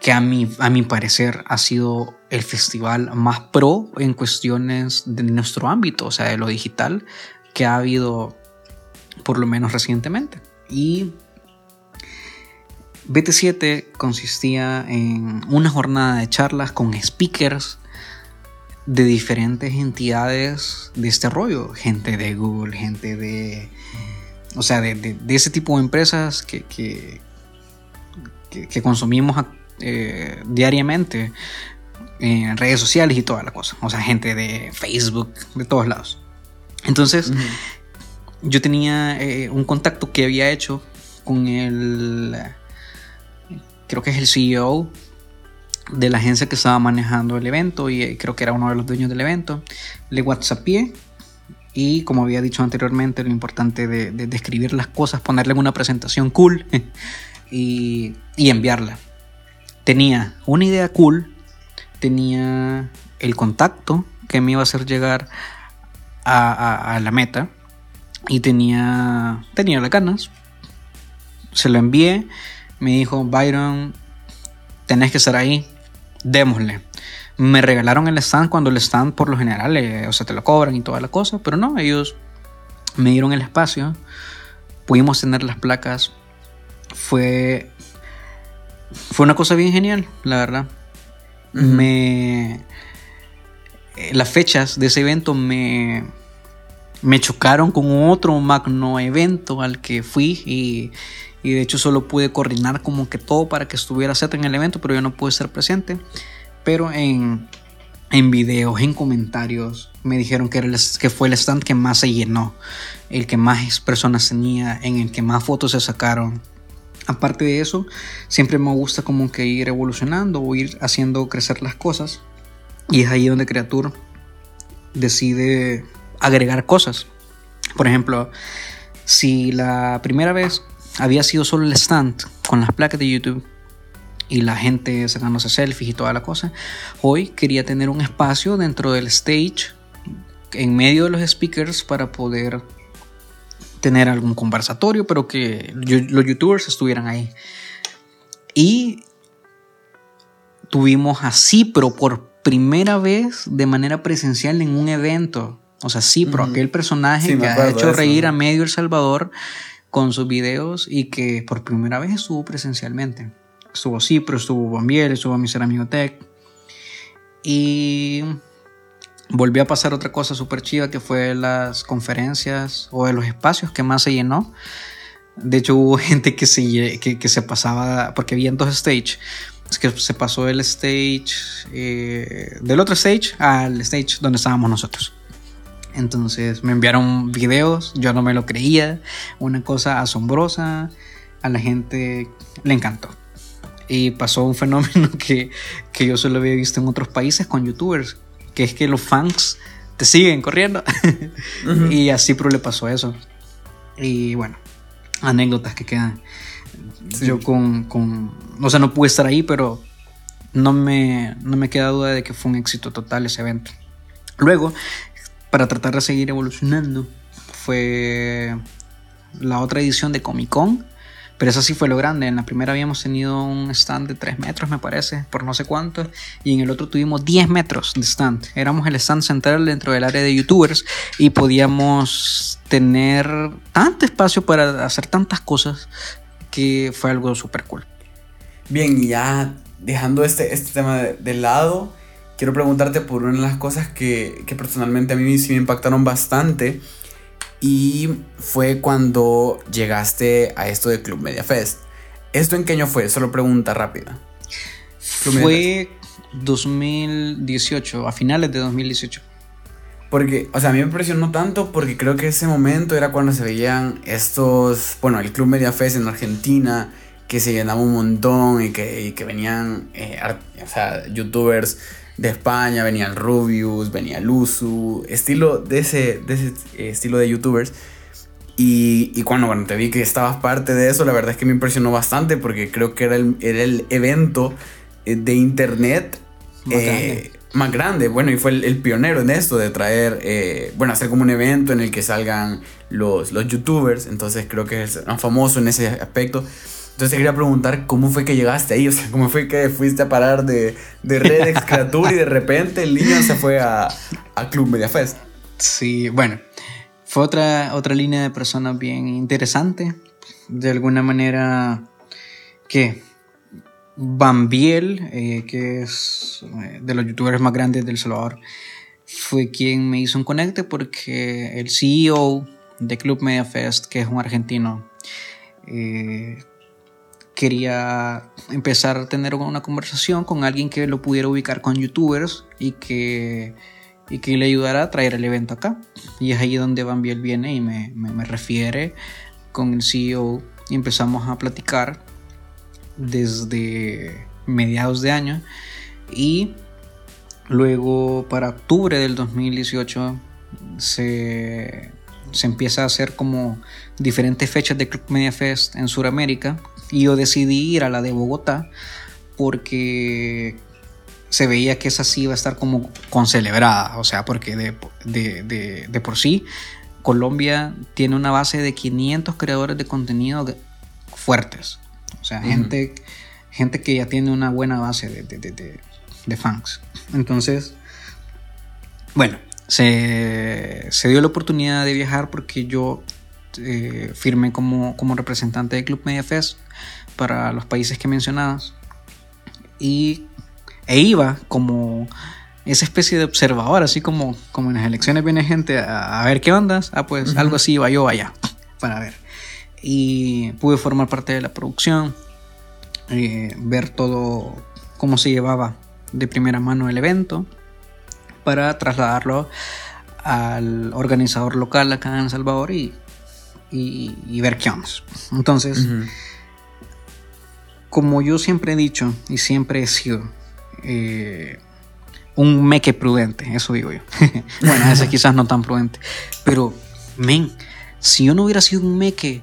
que a mi, a mi parecer ha sido el festival más pro en cuestiones de nuestro ámbito, o sea, de lo digital, que ha habido por lo menos recientemente. Y BT7 consistía en una jornada de charlas con speakers de diferentes entidades de este rollo, gente de Google, gente de, o sea, de, ese tipo de empresas que, que, que, consumimos eh, diariamente en redes sociales y toda la cosa, o sea, gente de Facebook, de todos lados. Entonces, yo tenía eh, un contacto que había hecho con el, creo que es el CEO de la agencia que estaba manejando el evento y eh, creo que era uno de los dueños del evento. Le WhatsAppé y como había dicho anteriormente, lo importante de, describir las cosas, ponerle una presentación cool y, enviarla. Tenía una idea cool, tenía el contacto que me iba a hacer llegar a, a la meta y tenía, tenía las ganas. Se lo envié. Me dijo, Byron, tenés que estar ahí. Démosle. Me regalaron el stand cuando el stand por lo general, eh, o sea, te lo cobran y toda la cosa. Pero no, ellos me dieron el espacio. Pudimos tener las placas. Fue, fue una cosa bien genial, la verdad. Me... Eh, las fechas de ese evento me, me chocaron con otro magno evento al que fui y, de hecho solo pude coordinar como que todo para que estuviera set en el evento, pero yo no pude ser presente. Pero en, en videos, en comentarios, me dijeron que, era que fue el stand que más se llenó, el que más personas tenía, en el que más fotos se sacaron. Aparte de eso, siempre me gusta como que ir evolucionando o ir haciendo crecer las cosas. Y es ahí donde Creature decide agregar cosas. Por ejemplo, si la primera vez había sido solo el stand con las placas de YouTube y la gente sacándose selfies y toda la cosa, hoy quería tener un espacio dentro del stage en medio de los speakers para poder tener algún conversatorio, pero que los youtubers estuvieran ahí. Y tuvimos así, pero por primera vez de manera presencial en un evento. O sea, sí, pero aquel personaje que ha hecho reír a medio El Salvador con sus videos y que por primera vez estuvo presencialmente. Estuvo Cipro, estuvo Bombiel, estuvo mi ser amigo Tech. Y volvió a pasar otra cosa súper chiva que fue las conferencias o de los espacios que más se llenó. De hecho, hubo gente que se, que, se pasaba, porque había dos stages. Es que se pasó el stage, eh, del otro stage al stage donde estábamos nosotros. Entonces me enviaron videos, yo no me lo creía, una cosa asombrosa, a la gente le encantó. Y pasó un fenómeno que, yo solo había visto en otros países con youtubers, que es que los fans te siguen corriendo. y así pero le pasó eso. Y bueno, anécdotas que quedan. Yo con, con, o sea, no pude estar ahí, pero no me, no me queda duda de que fue un éxito total ese evento. Luego, para tratar de seguir evolucionando fue la otra edición de Comic Con. Pero esa sí fue lo grande. En la primera habíamos tenido un stand de 3 metros, me parece, por no sé cuánto. Y en el otro tuvimos 10 metros de stand. Éramos el stand central dentro del área de youtubers y podíamos tener tanto espacio para hacer tantas cosas que fue algo súper cool. Bien, ya dejando este, este tema de lado, quiero preguntarte por una de las cosas que, personalmente a mí sí me impactaron bastante. Y fue cuando llegaste a esto de Club Media Fest. ¿Esto en qué año fue? Solo pregunta rápida. fue 2018, a finales de 2018. Porque, o sea, a mí me impresionó tanto porque creo que ese momento era cuando se veían estos, bueno, el Club Media Fest en Argentina, que se llenaba un montón y que, venían, eh, o sea, youtubers de España, venía el Rubius, venía Luzu, estilo de ese, de ese eh, estilo de youtubers. Y, y, cuando bueno, te vi que estabas parte de eso, la verdad es que me impresionó bastante porque creo que era el, era el evento eh, de internet eh, más, grande. Bueno, y fue el, pionero en esto de traer, bueno, hacer como un evento en el que salgan los, los youtubers. Entonces creo que es más famoso en ese aspecto. Entonces te quería preguntar cómo fue que llegaste ahí, o sea, cómo fue que fuiste a parar de, de Red Creature y de repente el niño se fue a, a Club Mediafest. Sí, bueno, fue otra, otra línea de personas bien interesante. De alguna manera, que Bambiel, eh, que es eh, de los youtubers más grandes del Salvador, fue quien me hizo un conecte porque el CEO de Club Media Fest, que es un argentino, eh, quería empezar a tener una conversación con alguien que lo pudiera ubicar con youtubers y que, y que le ayudara a traer el evento acá. Y es ahí donde Van Biel viene y me, me, refiere con el CEO y empezamos a platicar desde mediados de año y luego para octubre del 2018 se, se empieza a hacer como diferentes fechas de Club Media Fest en Sudamérica y yo decidí ir a la de Bogotá porque se veía que esa sí iba a estar como concelebrada, o sea, porque de, de, de, por sí Colombia tiene una base de 500 creadores de contenido fuertes, o sea, gente, gente que ya tiene una buena base de, fans. Entonces, bueno, se, se dio la oportunidad de viajar porque yo eh, firmé como, como, representante del Club Media Fest para los países que mencionabas. Y e iba como esa especie de observador, así como, como en las elecciones viene gente a, ver qué ondas. Ah, pues algo así iba yo allá para ver. Y pude formar parte de la producción, eh, ver todo cómo se llevaba de primera mano el evento para trasladarlo al organizador local acá en El Salvador y y, ver qué onda. Entonces, como yo siempre he dicho y siempre he sido eh, un meque prudente, eso digo yo. bueno, a veces quizás no tan prudente, pero, men, si yo no hubiera sido un meque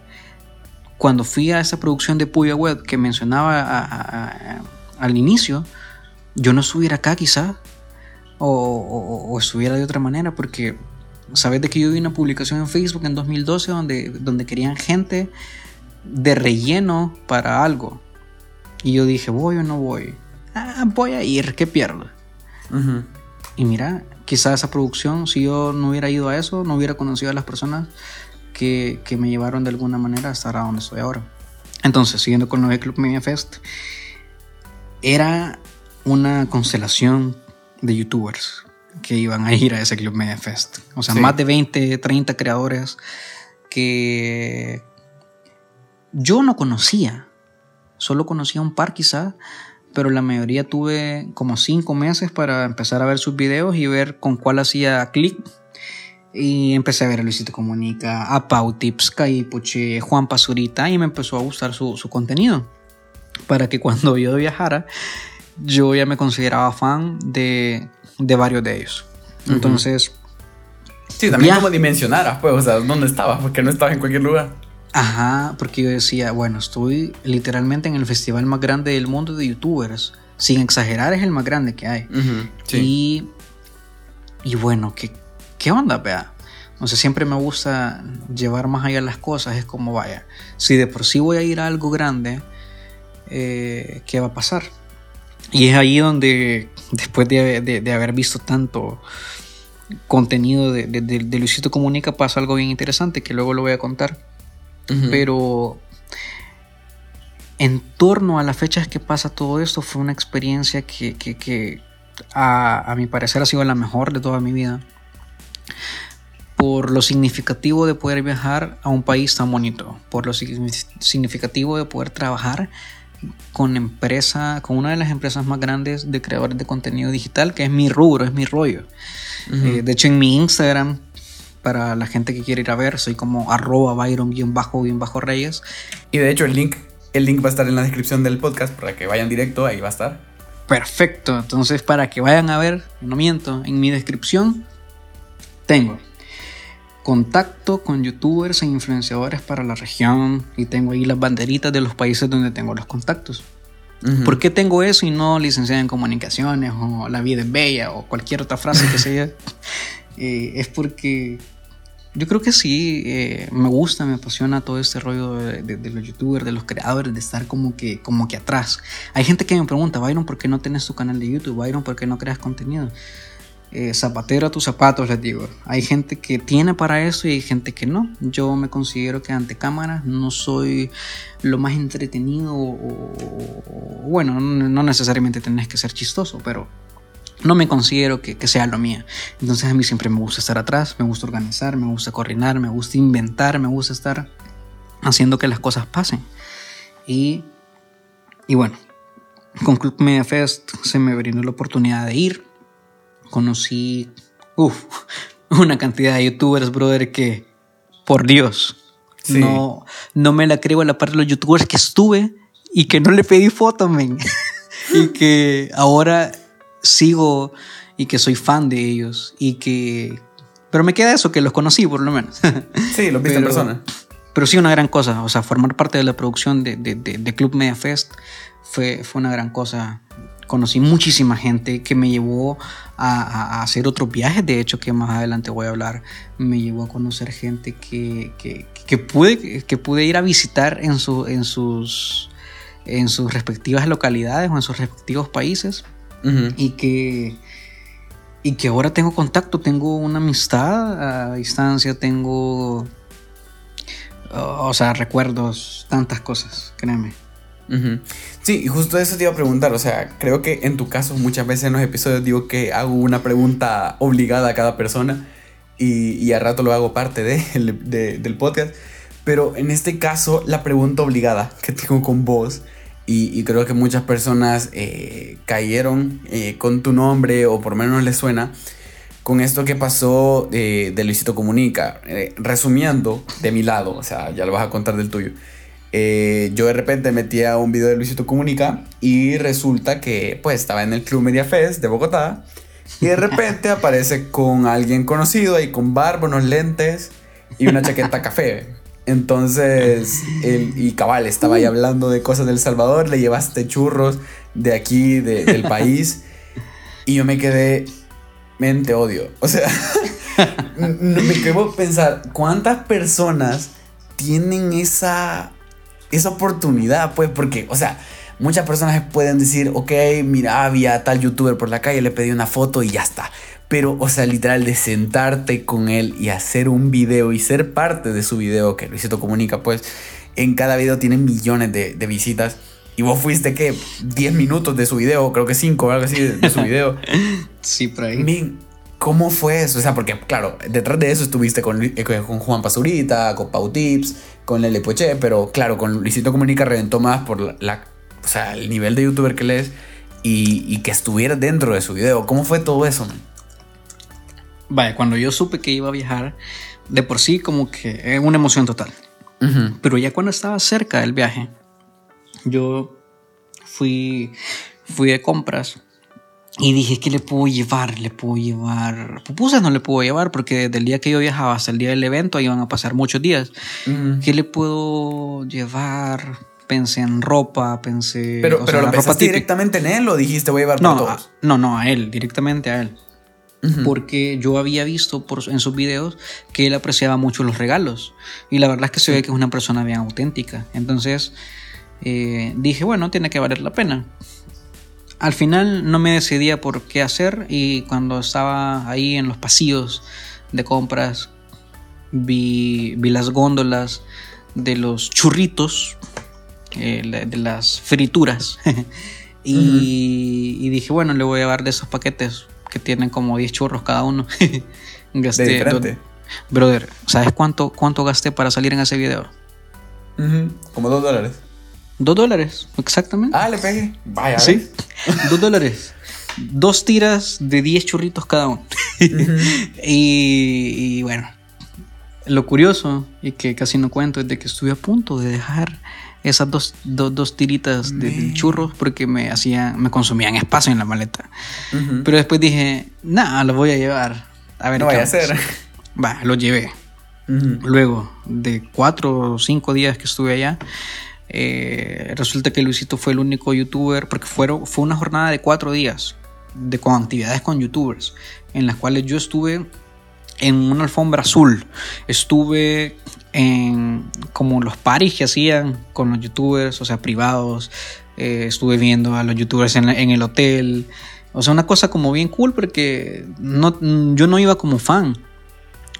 cuando fui a esa producción de Puya Web que mencionaba al inicio, yo no estuviera acá quizás, o, estuviera de otra manera, porque Sabes de que yo vi una publicación en Facebook en 2012 donde, donde querían gente de relleno para algo. Y yo dije, voy o no voy. Ah, voy a ir, ¿qué pierdo? Y mira, quizás esa producción, si yo no hubiera ido a eso, no hubiera conocido a las personas que, que me llevaron de alguna manera a estar a donde estoy ahora. Entonces, siguiendo con el Club Media Fest, era una constelación de youtubers que iban a ir a ese Club Media Fest. O sea, más de 20, 30 creadores que yo no conocía. Solo conocía un par quizás, pero la mayoría tuve como 5 meses para empezar a ver sus videos y ver con cuál hacía clic. Y empecé a ver a Luisito Comunica, a Pau Tips, Caipuche, Juan Pazurita y me empezó a gustar su, su contenido. Para que cuando yo viajara, yo ya me consideraba fan de de varios de ellos. Entonces. Sí, también como dimensionaras, pues, o sea, ¿dónde estabas? Porque no estabas en cualquier lugar. Ajá, porque yo decía, bueno, estoy literalmente en el festival más grande del mundo de youtubers. Sin exagerar, es el más grande que hay. Y. Y bueno, ¿qué, qué onda, vea? O sea, siempre me gusta llevar más allá las cosas. Es como, vaya, si de por sí voy a ir a algo grande, eh, ¿qué va a pasar? Y es ahí donde, después de, haber visto tanto contenido de, de, Luisito Comunica, pasa algo bien interesante que luego lo voy a contar. Pero en torno a las fechas que pasa todo esto, fue una experiencia que, a, a mi parecer ha sido la mejor de toda mi vida. Por lo significativo de poder viajar a un país tan bonito, por lo significativo de poder trabajar con empresa, con una de las empresas más grandes de creadores de contenido digital, que es mi rubro, es mi rollo. Eh, de hecho, en mi Instagram, para la gente que quiere ir a ver, soy como arroba byron-reyes. Y de hecho, el link, el link va a estar en la descripción del podcast para que vayan directo, ahí va a estar. Perfecto, entonces para que vayan a ver, no miento, en mi descripción tengo contacto con youtubers e influenciadores para la región y tengo ahí las banderitas de los países donde tengo los contactos. ¿Por qué tengo eso y no licenciada en comunicaciones o la vida es bella o cualquier otra frase que sea? Eh, es porque yo creo que sí, eh, me gusta, me apasiona todo este rollo de, los youtubers, de los creadores, de estar como que, como que atrás. Hay gente que me pregunta, Byron, ¿por qué no tienes tu canal de YouTube? Byron, ¿por qué no creas contenido? eh, zapatero a tus zapatos, les digo. Hay gente que tiene para eso y hay gente que no. Yo me considero que ante cámaras no soy lo más entretenido o, bueno, no necesariamente tenés que ser chistoso, pero no me considero que, que, sea lo mío. Entonces a mí siempre me gusta estar atrás, me gusta organizar, me gusta coordinar, me gusta inventar, me gusta estar haciendo que las cosas pasen. Y, y bueno, con Club Media Fest se me brindó la oportunidad de ir. Conocí uf, una cantidad de youtubers, brother, que por Dios, sí. no, no me la creo a la parte de los youtubers que estuve y que no le pedí foto, men. y que ahora sigo y que soy fan de ellos y que... Pero me queda eso, que los conocí por lo menos. Sí, los viste en persona. Pero sí, una gran cosa. O sea, formar parte de la producción de, de, de, de Club Media Fest fue, fue una gran cosa. Conocí muchísima gente que me llevó a, a, a, hacer otros viajes, de hecho, que más adelante voy a hablar. Me llevó a conocer gente que, que, que, pude, que pude ir a visitar en, su, en, sus, en sus respectivas localidades o en sus respectivos países. Uh -huh. Y que y que ahora tengo contacto, tengo una amistad a distancia, tengo, o sea, recuerdos, tantas cosas, créeme. Uh -huh. Sí, y justo eso te iba a preguntar, o sea, creo que en tu caso muchas veces en los episodios digo que hago una pregunta obligada a cada persona y, y a rato lo hago parte de, de, del podcast, pero en este caso la pregunta obligada que tengo con vos y, y, creo que muchas personas eh, cayeron eh, con tu nombre o por lo menos les suena con esto que pasó de, de Luisito Comunica. Eh, resumiendo de mi lado, o sea, ya lo vas a contar del tuyo. Eh, yo de repente metía un video de Luisito Comunica y resulta que pues estaba en el Club Media Fest de Bogotá y de repente aparece con alguien conocido ahí con barba, unos lentes y una chaqueta café. Entonces, el, y cabal, estaba ahí hablando de cosas del Salvador, le llevaste churros de aquí, de, del país, y yo me quedé, mente odio. O sea, me quedo pensar, ¿cuántas personas tienen esa, esa oportunidad? Pues, porque, o sea, muchas personas pueden decir, ok, mira, había tal youtuber por la calle, le pedí una foto y ya está. Pero, o sea, literal, de sentarte con él y hacer un video y ser parte de su video, que Luisito Comunica, pues, en cada video tiene millones de, de visitas. Y vos fuiste, ¿qué? 10 minutos de su video, creo que 5 o algo así de, de su video. sí, por ahí. Min, ¿Cómo fue eso? O sea, porque, claro, detrás de eso estuviste con, eh, con Juan Pazurita, con Pau Tips, con Lele Poche, pero, claro, con Luisito Comunica reventó más por la, la o sea, el nivel de youtuber que lees y, y que estuviera dentro de su video. ¿Cómo fue todo eso, man? Vaya, cuando yo supe que iba a viajar, de por sí como que es una emoción total. Uh -huh. Pero ya cuando estaba cerca del viaje, yo fui, fui de compras y dije, ¿qué le puedo llevar? Le puedo llevar... Pupusas no le puedo llevar porque desde el día que yo viajaba hasta el día del evento iban a pasar muchos días. Uh -huh. ¿Qué le puedo llevar? Pensé en ropa, pensé... Pero, pero sea, lo pensaste directamente en él o dijiste voy a llevar no, todos? A, no, no, a él, directamente a él. Uh -huh. Porque yo había visto por, en sus videos que él apreciaba mucho los regalos. Y la verdad es que se ve que es una persona bien auténtica. Entonces eh, dije, bueno, tiene que valer la pena. Al final no me decidía por qué hacer y cuando estaba ahí en los pasillos de compras vi, vi las góndolas de los churritos, eh, de las frituras. y, uh -huh. y dije, bueno, le voy a llevar de esos paquetes que tienen como 10 churros cada uno. gasté, de diferente. brother, ¿sabes cuánto, cuánto gasté para salir en ese video? Uh -huh. Como 2 dólares. 2 dólares, exactamente. Ah, le pegué. Vaya. Sí, 2 dólares. Dos tiras de 10 churritos cada uno. Uh -huh. y, y bueno, lo curioso y que casi no cuento es de que estuve a punto de dejar esas dos, dos, dos tiritas de, de, churros porque me hacían, me consumían espacio en la maleta. Uh -huh. Pero después dije, nada, lo voy a llevar. A ver, no vaya a hacer. Va, lo llevé. Uh -huh. Luego de cuatro o cinco días que estuve allá, eh, resulta que Luisito fue el único youtuber, porque fueron, fue una jornada de cuatro días de, con actividades con youtubers, en las cuales yo estuve en una alfombra azul. Estuve en como los paris que hacían con los youtubers, o sea, privados. Eh, estuve viendo a los youtubers en, la, en, el hotel. O sea, una cosa como bien cool porque no, yo no iba como fan.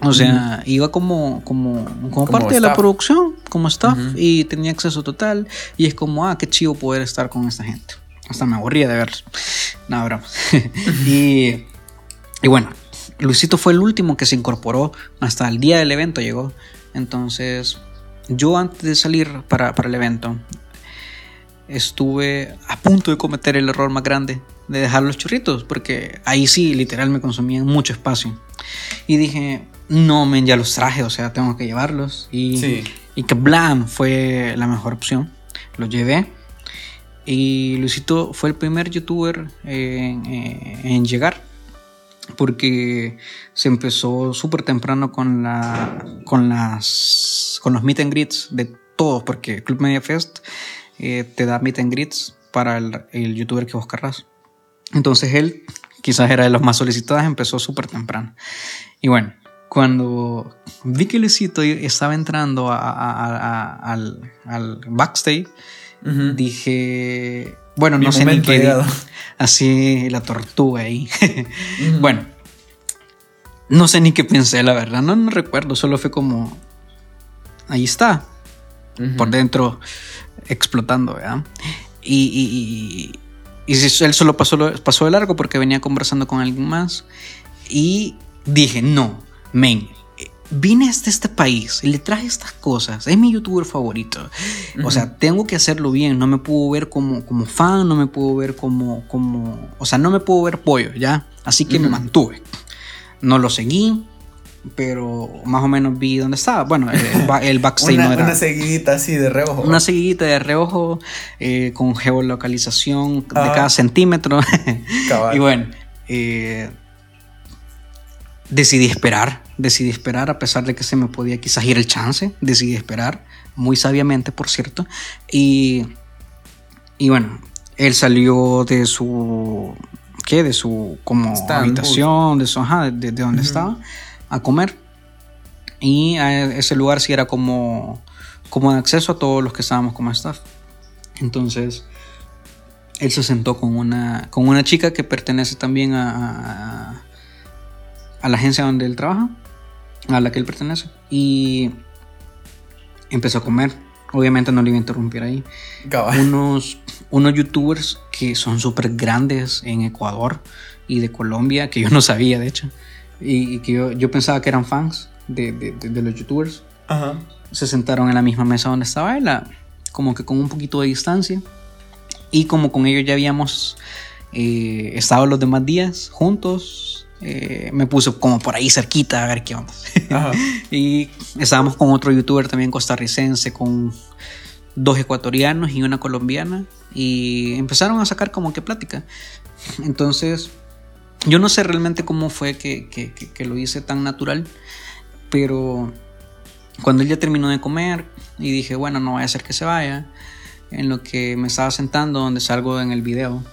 O sea, iba como, como, como, como parte staff. de la producción, como staff, mm -hmm. y tenía acceso total. Y es como, ah, qué chido poder estar con esta gente. Hasta me aburría de verlos. No, broma. y, y bueno, Luisito fue el último que se incorporó. Hasta el día del evento llegó. Entonces, yo antes de salir para, para el evento, estuve a punto de cometer el error más grande de dejar los churritos, porque ahí sí, literal, me consumían mucho espacio. Y dije, no, men, ya los traje, o sea, tengo que llevarlos. Y, y que Blam fue la mejor opción. Los llevé. Y Luisito fue el primer youtuber en, eh, en llegar. Porque se empezó súper temprano con, la, con, las, con los meet and greets de todos. Porque Club Media Fest eh, te da meet and greets para el, el youtuber que vos querrás. Entonces él, quizás era de los más solicitados, empezó súper temprano. Y bueno, cuando vi que Luisito estaba entrando al, backstage, dije, bueno, no sé ni qué. Así la tortuga ahí. Bueno, no sé ni qué pensé, la verdad. No, no recuerdo, solo fue como, ahí está, por dentro explotando, ¿verdad? Y, y, y, él solo pasó, pasó de largo porque venía conversando con alguien más. Y dije, no, men, vine hasta este país, le traje estas cosas, es mi youtuber favorito. O sea, tengo que hacerlo bien, no me puedo ver como, como fan, no me puedo ver como, como, o sea, no me puedo ver pollo, ¿ya? Así que me mantuve. No lo seguí, pero más o menos vi dónde estaba. Bueno, el, backstage una, no era. Una seguidita así de reojo. Una seguidita de reojo eh, con geolocalización de cada centímetro. y bueno, eh, decidí esperar, decidí esperar a pesar de que se me podía quizás ir el chance, decidí esperar, muy sabiamente por cierto, y, y bueno, él salió de su, ¿qué? De su como habitación, de su, ajá, de, donde estaba, a comer, y a ese lugar sí era como, como de acceso a todos los que estábamos como staff. Entonces, él se sentó con una, con una chica que pertenece también a a la agencia donde él trabaja, a la que él pertenece, y empezó a comer. Obviamente no le iba a interrumpir ahí. Unos, unos youtubers que son súper grandes en Ecuador y de Colombia, que yo no sabía de hecho, y, que yo, yo, pensaba que eran fans de, de, los youtubers, se sentaron en la misma mesa donde estaba él, como que con un poquito de distancia, y como con ellos ya habíamos eh, estado los demás días juntos, eh, me puso como por ahí cerquita a ver qué onda. y estábamos con otro youtuber también costarricense, con dos ecuatorianos y una colombiana. Y empezaron a sacar como que plática. Entonces, yo no sé realmente cómo fue que, que, que, lo hice tan natural. Pero cuando él ya terminó de comer y dije, bueno, no vaya a ser que se vaya. En lo que me estaba sentando, donde salgo en el video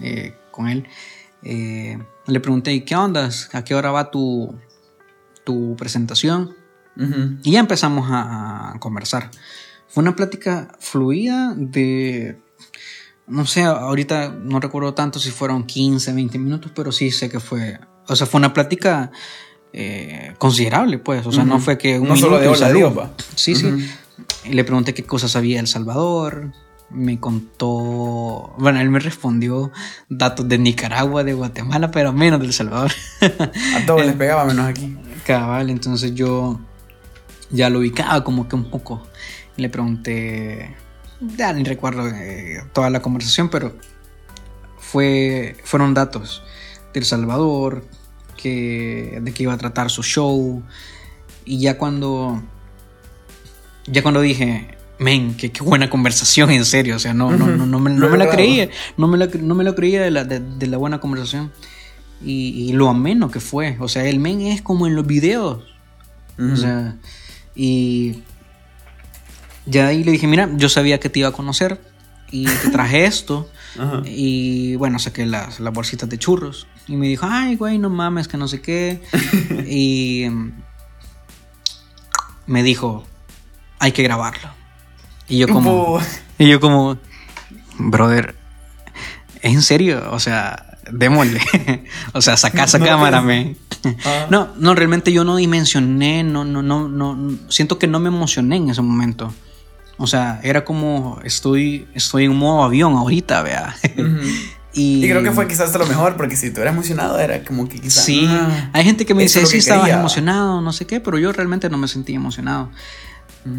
eh, con él. Eh, le pregunté, ¿qué onda? ¿A qué hora va tu, tu presentación? Y ya empezamos a, conversar. Fue una plática fluida de, no sé, ahorita no recuerdo tanto si fueron 15, 20 minutos, pero sí sé que fue, o sea, fue una plática eh, considerable, pues, o sea, no fue que un no solo de hola, Sí, sí. Y le pregunté qué cosas sabía El Salvador, me contó, bueno, él me respondió datos de Nicaragua, de Guatemala, pero menos del Salvador. A todos les pegaba menos aquí. Cabal, entonces yo ya lo ubicaba como que un poco. Le pregunté, ya ni recuerdo eh, toda la conversación, pero fue, fueron datos del Salvador, que, de que iba a tratar su show. Y ya cuando, ya cuando dije, men, qué, buena conversación, en serio. O sea, no, no, no, no, me, no me la creía. No me, la, no me lo creía de la, de, la buena conversación. Y, lo ameno que fue. O sea, el men es como en los videos. O sea, y ya ahí le dije, mira, yo sabía que te iba a conocer y te traje esto. Y bueno, saqué las, las bolsitas de churros. Y me dijo, ay, güey, no mames, que no sé qué. y me dijo, hay que grabarlo. Y yo como... Y yo como... Brother, ¿es en serio? O sea, démosle. o sea, saca esa cámara, me. Ah. No, no, realmente yo no dimensioné, no, no, no, no. Siento que no me emocioné en ese momento. O sea, era como estoy, estoy en modo avión ahorita, vea. y, creo que fue quizás lo mejor, porque si tú eras emocionado, era como que quizás. Sí, ah, hay gente que me dice, sí, estabas emocionado, no sé qué, pero yo realmente no me sentí emocionado.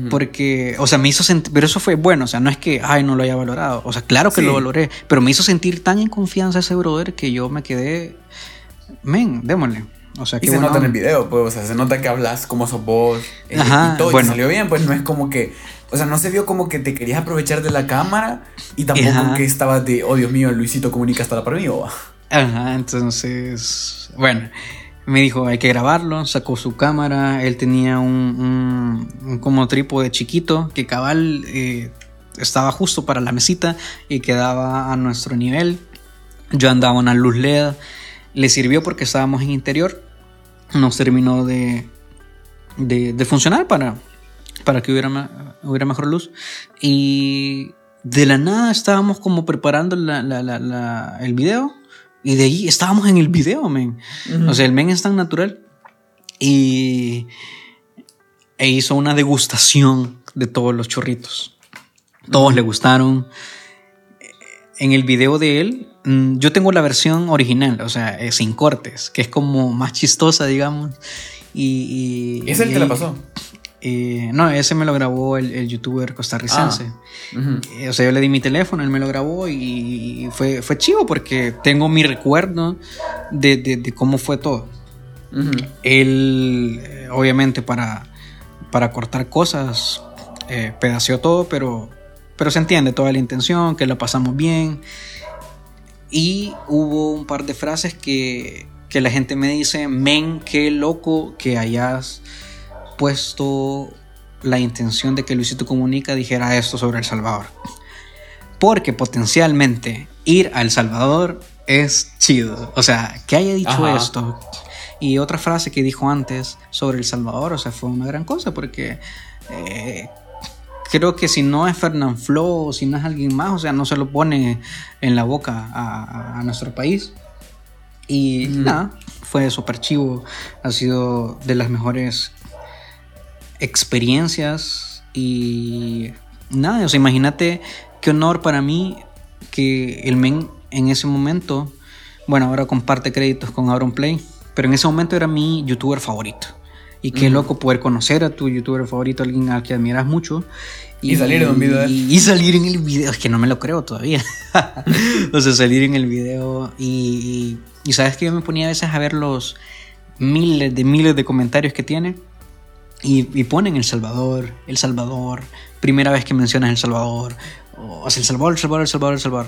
Porque, o sea, me hizo sentir, pero eso fue bueno, o sea, no es que, ay, no lo haya valorado, o sea, claro que lo valoré, pero me hizo sentir tan en confianza ese brother que yo me quedé, men, démosle. O sea, y se nota en el video, pues, o sea, se nota que hablas como sos vos eh, y todo, bueno. y salió bien, pues no es como que, o sea, no se vio como que te querías aprovechar de la cámara y tampoco que estabas de, oh Dios mío, Luisito comunica hasta la para mí, o Ajá, entonces, bueno, me dijo, hay que grabarlo, sacó su cámara, él tenía un, un, como trípode chiquito que cabal eh, estaba justo para la mesita y quedaba a nuestro nivel. Yo andaba una luz LED, le sirvió porque estábamos en interior, nos terminó de, de, funcionar para, para que hubiera, hubiera mejor luz. Y de la nada estábamos como preparando el video y de ahí estábamos en el video, men. O sea, el men es tan natural. Y e hizo una degustación de todos los chorritos. Todos le gustaron. En el video de él, mm, yo tengo la versión original, o sea, eh, sin cortes, que es como más chistosa, digamos. Y, y, ¿Es el que la pasó? Eh, no, ese me lo grabó el, youtuber costarricense. Ah, eh, o sea, yo le di mi teléfono, él me lo grabó y fue, fue chivo porque tengo mi recuerdo de, cómo fue todo. Él, eh, obviamente, para, para cortar cosas, pedaceó todo, pero, pero se entiende toda la intención, que la pasamos bien. Y hubo un par de frases que, que la gente me dice, men, qué loco que hayas puesto la intención de que Luisito Comunica dijera esto sobre El Salvador. Porque potencialmente ir a El Salvador es chido. O sea, que haya dicho esto. Y otra frase que dijo antes sobre El Salvador, o sea, fue una gran cosa porque eh, creo que si no es Fernán Flo o si no es alguien más, o sea, no se lo pone en la boca a, nuestro país. Y nada, fue súper chivo. Ha sido de las mejores experiencias y nada, o sea, imagínate qué honor para mí que el men en ese momento, bueno, ahora comparte créditos con Auron Play, pero en ese momento era mi youtuber favorito. Y qué loco poder conocer a tu youtuber favorito, alguien al que admiras mucho. Y, salir en un video. Y, salir en el video. Es que no me lo creo todavía. o sea, salir en el video. Y, y, sabes que yo me ponía a veces a ver los miles de miles de comentarios que tiene. Y, ponen El Salvador, El Salvador, primera vez que mencionas El Salvador, o sea, El Salvador, El Salvador, El Salvador, El Salvador.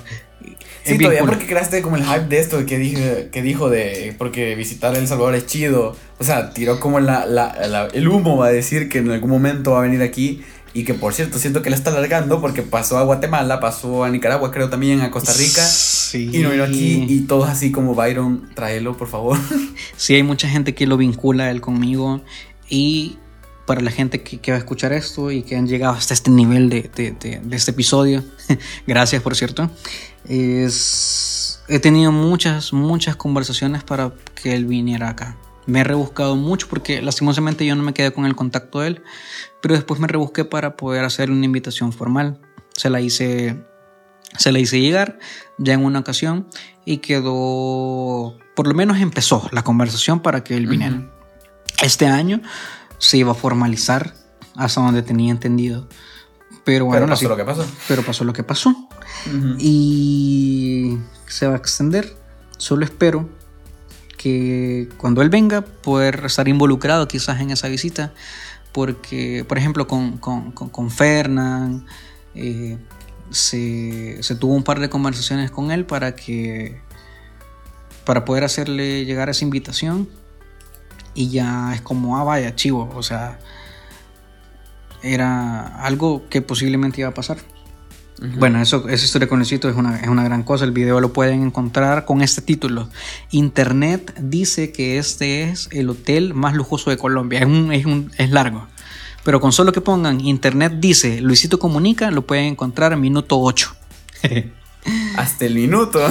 Sí, todavía porque creaste como el hype de esto que, dije, que dijo de porque visitar El Salvador es chido. O sea, tiró como la, la, el humo va a decir que en algún momento va a venir aquí. Y que por cierto, siento que la está alargando porque pasó a Guatemala, pasó a Nicaragua, creo también a Costa Rica. Sí. Y no vino aquí. Y todos así como Byron, tráelo, por favor. Sí, hay mucha gente que lo vincula él conmigo. Y para la gente que, va a escuchar esto y que han llegado hasta este nivel de, este episodio. Gracias, por cierto. Es, he tenido muchas, muchas conversaciones para que él viniera acá. Me he rebuscado mucho porque lastimosamente yo no me quedé con el contacto de él, pero después me rebusqué para poder hacer una invitación formal. Se la hice, se la hice llegar ya en una ocasión y quedó, por lo menos empezó la conversación para que él viniera. Este año se iba a formalizar hasta donde tenía entendido. Pero bueno, pasó lo que pasó. Pero pasó lo que pasó. Y se va a extender. Solo espero que cuando él venga poder estar involucrado quizás en esa visita. Porque, por ejemplo, con, con, con, Fernán eh, se, se, tuvo un par de conversaciones con él para que para poder hacerle llegar esa invitación y ya es como, ah, vaya, chivo, o sea, era algo que posiblemente iba a pasar. Bueno, eso, esa historia con Luisito es una, es una gran cosa. El video lo pueden encontrar con este título. Internet dice que este es el hotel más lujoso de Colombia. Es, un, es, un, es largo. Pero con solo que pongan Internet dice Luisito Comunica, lo pueden encontrar en minuto 8. Hasta el minuto.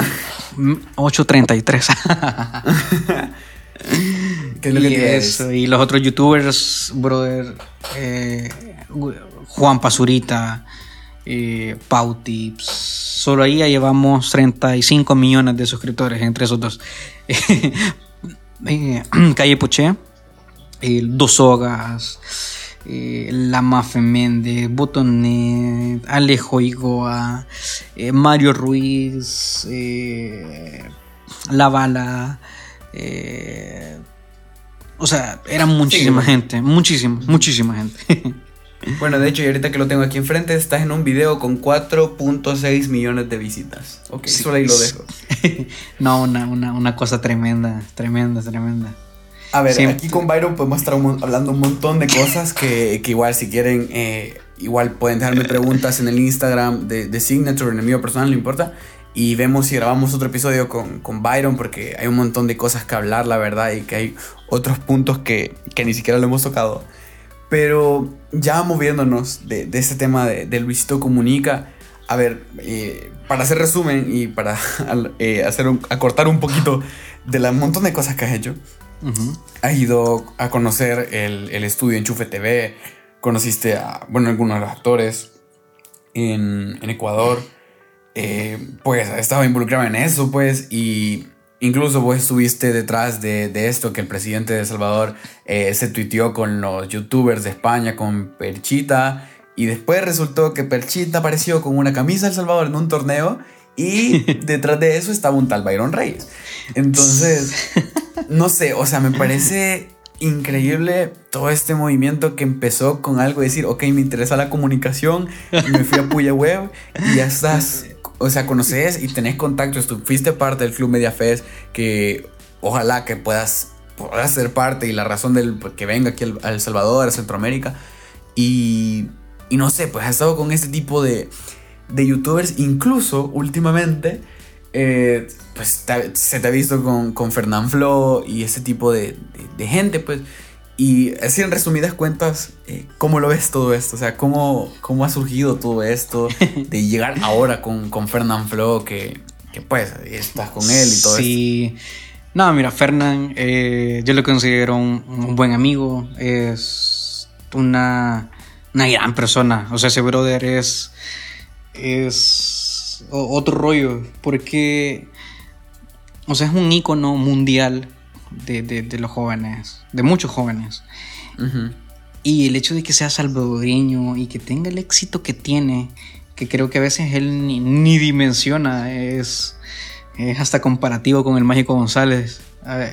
8.33. y eso, y los otros youtubers, brother, eh, Juan Pazurita, eh, Pautips. Solo ahí ya llevamos 35 millones de suscriptores entre esos dos. Eh, Calle Poché, Dos Hogas, La Mafe Méndez, Botonet, Alejo Igoa, Mario Ruiz, La Bala. O sea, era muchísima gente, muchísima, muchísima gente. Bueno, de hecho, y ahorita que lo tengo aquí enfrente, estás en un video con 4.6 millones de visitas. Ok, solo ahí lo dejo. no, una, una, una, cosa tremenda, tremenda, tremenda. A ver, aquí con Byron podemos estar hablando un montón de cosas que, que igual si quieren, eh, igual pueden dejarme preguntas en el Instagram de, de Signature, en el mío personal, no importa. Y vemos si grabamos otro episodio con, con, Byron porque hay un montón de cosas que hablar, la verdad, y que hay otros puntos que, que ni siquiera lo hemos tocado. Pero ya moviéndonos de, de este tema de, Luisito Comunica, a ver, eh, para hacer resumen y para eh, hacer acortar un poquito de la montón de cosas que has hecho, has ido a conocer el, el, estudio Enchufe TV, conociste a, bueno, algunos de los actores en, en Ecuador, eh, pues estaba involucrado en eso, pues, y Incluso vos estuviste detrás de, esto que el presidente de El Salvador eh, se tuiteó con los youtubers de España, con Perchita. Y después resultó que Perchita apareció con una camisa de El Salvador en un torneo. Y detrás de eso estaba un tal Byron Reyes. Entonces, no sé, o sea, me parece increíble todo este movimiento que empezó con algo de decir, ok, me interesa la comunicación, me fui a Puya Web y ya estás o sea, conoces y tenés contactos, tú fuiste parte del Club Mediafest, que ojalá que puedas, puedas ser parte y la razón del que venga aquí a El Salvador, a Centroamérica. Y, y no sé, pues has estado con este tipo de, de youtubers, incluso últimamente, eh, pues se te ha visto con, con Fernán Flo y ese tipo de, de gente, pues y así en resumidas cuentas, eh, ¿cómo lo ves todo esto? O sea, ¿cómo, cómo ha surgido todo esto de llegar ahora con, con Fernand Flo, que, que, pues estás con él y todo sí. No, mira, Fernán, eh, yo lo considero un, buen amigo, es una, una gran persona. O sea, ese brother es, es otro rollo, porque, o sea, es un ícono mundial de, los jóvenes, de muchos jóvenes. Y el hecho de que sea salvadoreño y que tenga el éxito que tiene, que creo que a veces él ni, dimensiona, es, es, hasta comparativo con el Mágico González,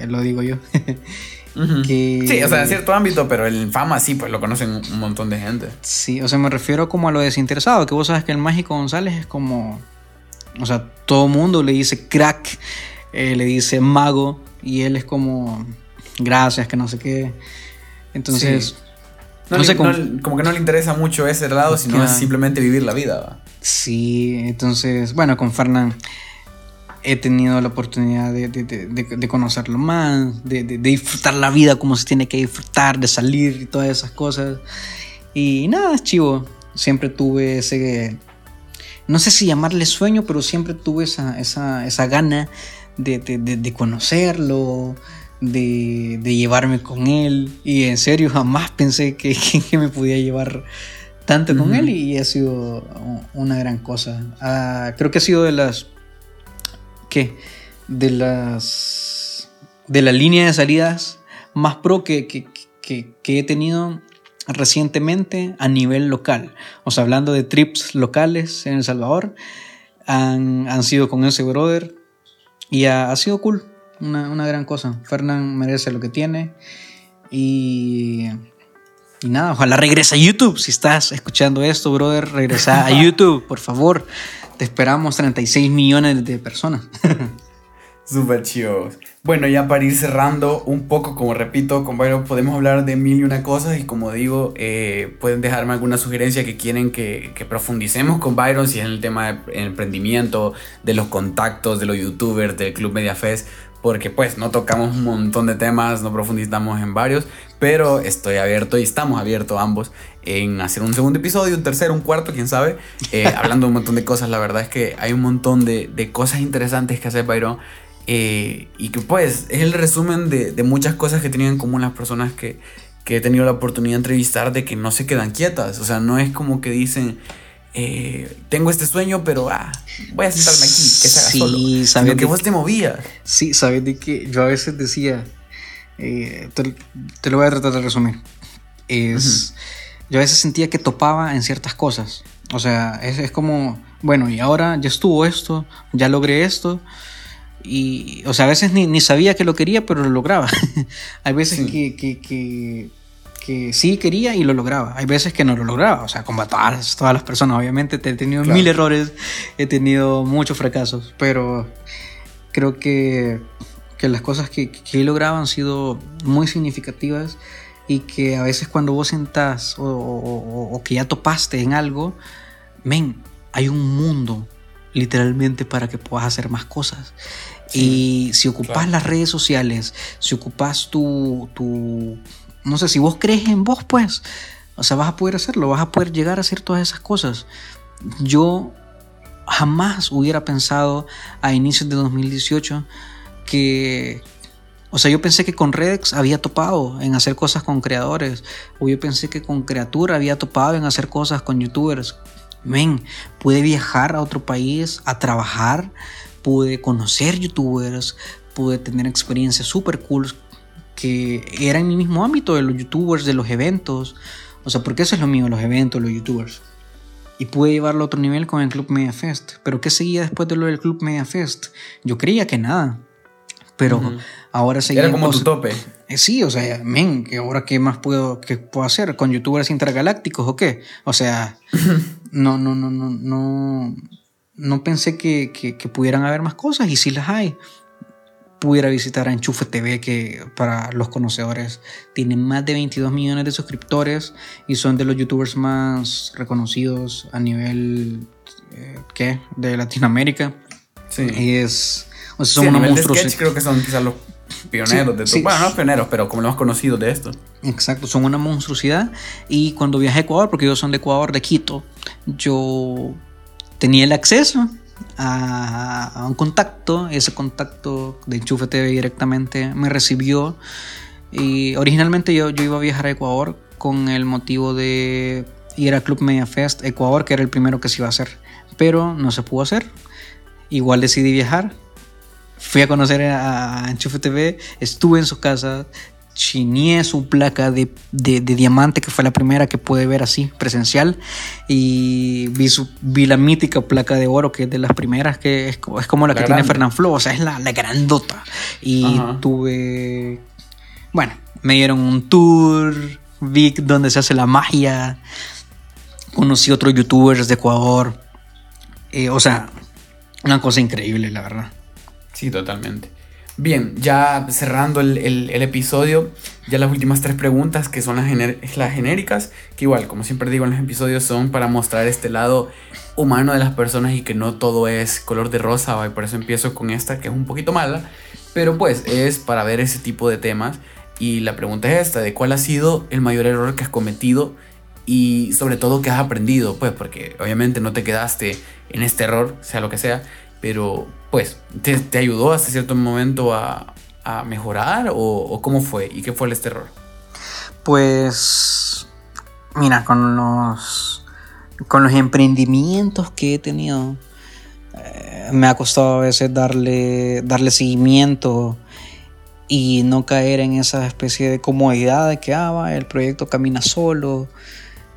lo digo yo. sí, o sea, en cierto ámbito, pero en fama sí, pues lo conocen un montón de gente. Sí, o sea, me refiero como a lo desinteresado, que vos sabes que el Mágico González es como, o sea, todo mundo le dice crack, eh, le dice mago, y él es como, gracias, que no sé qué. Entonces... No, sé cómo, como que no le interesa mucho ese lado, sino es simplemente vivir la vida. Sí, entonces, bueno, con Fernán he tenido la oportunidad de, conocerlo más, de, disfrutar la vida como se tiene que disfrutar, de salir y todas esas cosas. Y nada, es chivo. Siempre tuve ese, no sé si llamarle sueño, pero siempre tuve esa, esa, esa gana de, conocerlo, de, llevarme con él. Y en serio, jamás pensé que, me podía llevar tanto con él y ha sido una gran cosa. Ah, creo que ha sido de las... ¿Qué? De las... De la línea de salidas más pro que, que, he tenido recientemente a nivel local. O sea, hablando de trips locales en El Salvador, han, han sido con ese brother y ha, sido cool, una, gran cosa. Fernán merece lo que tiene. Y, y nada, ojalá regrese a YouTube. Si estás escuchando esto, brother, regresa a YouTube, por favor. Te esperamos 36 millones de personas. Súper chido. Bueno, ya para ir cerrando un poco, como repito, con Byron podemos hablar de mil y una cosas y como digo, eh, pueden dejarme alguna sugerencia que quieren que, profundicemos con Byron, si es en el tema de emprendimiento, de los contactos, de los youtubers, del Club MediaFest, porque pues no tocamos un montón de temas, no profundizamos en varios, pero estoy abierto y estamos abiertos ambos en hacer un segundo episodio, un tercero, un cuarto, quién sabe, eh, hablando un montón de cosas. La verdad es que hay un montón de, de cosas interesantes que hacer Byron eh, y que pues es el resumen de, muchas cosas que tenían en común las personas que, que he tenido la oportunidad de entrevistar de que no se quedan quietas. O sea, no es como que dicen, eh, tengo este sueño, pero ah, voy a sentarme aquí, que se haga sí, solo. Sino que vos te movías. Sí, sabes de que yo a veces decía, eh, te, lo voy a tratar de resumir. Es, Yo a veces sentía que topaba en ciertas cosas. O sea, es, es como, bueno, y ahora ya estuvo esto, ya logré esto. Y, o sea, a veces ni, ni sabía que lo quería, pero lo lograba. Hay veces que, que, que, que, sí quería y lo lograba. Hay veces que no lo lograba. O sea, con todas, todas las personas, obviamente. He tenido mil errores, he tenido muchos fracasos, pero creo que, que las cosas que, que he logrado han sido muy significativas y que a veces cuando vos sentás o, o, o que ya topaste en algo, men, hay un mundo literalmente para que puedas hacer más cosas. Y si ocupas las redes sociales, si ocupas tu, tu, no sé, si vos crees en vos, pues, o sea, vas a poder hacerlo, vas a poder llegar a hacer todas esas cosas. Yo jamás hubiera pensado a inicios de 2018 que, o sea, yo pensé que con Redex había topado en hacer cosas con creadores, o yo pensé que con Creatura había topado en hacer cosas con youtubers, Men, pude viajar a otro país a trabajar, pude conocer youtubers, pude tener experiencias super cool que eran en mi mismo ámbito de los youtubers, de los eventos. O sea, porque eso es lo mío, los eventos, los youtubers. Y pude llevarlo a otro nivel con el Club Media Fest. Pero ¿qué seguía después de lo del Club Media Fest? Yo creía que nada. Pero ahora seguía. Era como tu tope. Eh, sí, o sea, men, que ahora qué más puedo, qué puedo hacer con youtubers intergalácticos o qué? O sea, no, no, no, no, no, no pensé que, que, pudieran haber más cosas y si las hay. Pudiera visitar a Enchufe TV, que para los conocedores tiene más de 22 millones de suscriptores y son de los youtubers más reconocidos a nivel eh, ¿qué? de Latinoamérica. Sí. Es, o sea, son una sketch creo que son quizás los pioneros de todo. bueno, no pioneros, pero como los más conocidos de esto. Exacto, son una monstruosidad. Y cuando viajé a Ecuador, porque ellos son de Ecuador, de Quito, yo tenía el acceso a, un contacto, ese contacto de Enchufe TV directamente me recibió y originalmente yo, yo iba a viajar a Ecuador con el motivo de ir al Club Media Fest Ecuador, que era el primero que se iba a hacer, pero no se pudo hacer. Igual decidí viajar, fui a conocer a Enchufe TV, estuve en su casa, chineé su placa de, de, diamante, que fue la primera que pude ver así, presencial. Y vi, su, vi la mítica placa de oro, que es de las primeras, que es, es como la, que tiene Fernán Flo, o sea, es la, la grandota. Y tuve. Bueno, me dieron un tour, vi donde se hace la magia. Conocí otros youtubers de Ecuador. Eh, o sea, una cosa increíble, la verdad. Sí, totalmente. Bien, ya cerrando el, episodio, ya las últimas tres preguntas que son las, genéricas, que igual, como siempre digo en los episodios, son para mostrar este lado humano de las personas y que no todo es color de rosa, y por eso empiezo con esta que es un poquito mala, pero pues es para ver ese tipo de temas. Y la pregunta es esta, de cuál ha sido el mayor error que has cometido y sobre todo que has aprendido, pues porque obviamente no te quedaste en este error, sea lo que sea, pero pues, ¿te, ayudó hasta cierto momento a, mejorar o, cómo fue? ¿Y qué fue este error? Pues, mira, con los, con los emprendimientos que he tenido, eh, me ha costado a veces darle, darle seguimiento y no caer en esa especie de comodidad de que ah, el proyecto camina solo.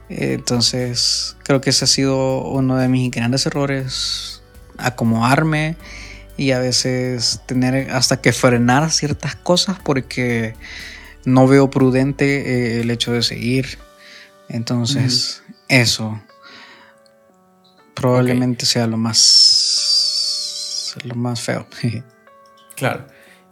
Entonces, creo que ese ha sido uno de mis grandes errores acomodarme y a veces tener hasta que frenar ciertas cosas porque no veo prudente eh, el hecho de seguir. Entonces, eso probablemente sea lo más lo más feo. claro.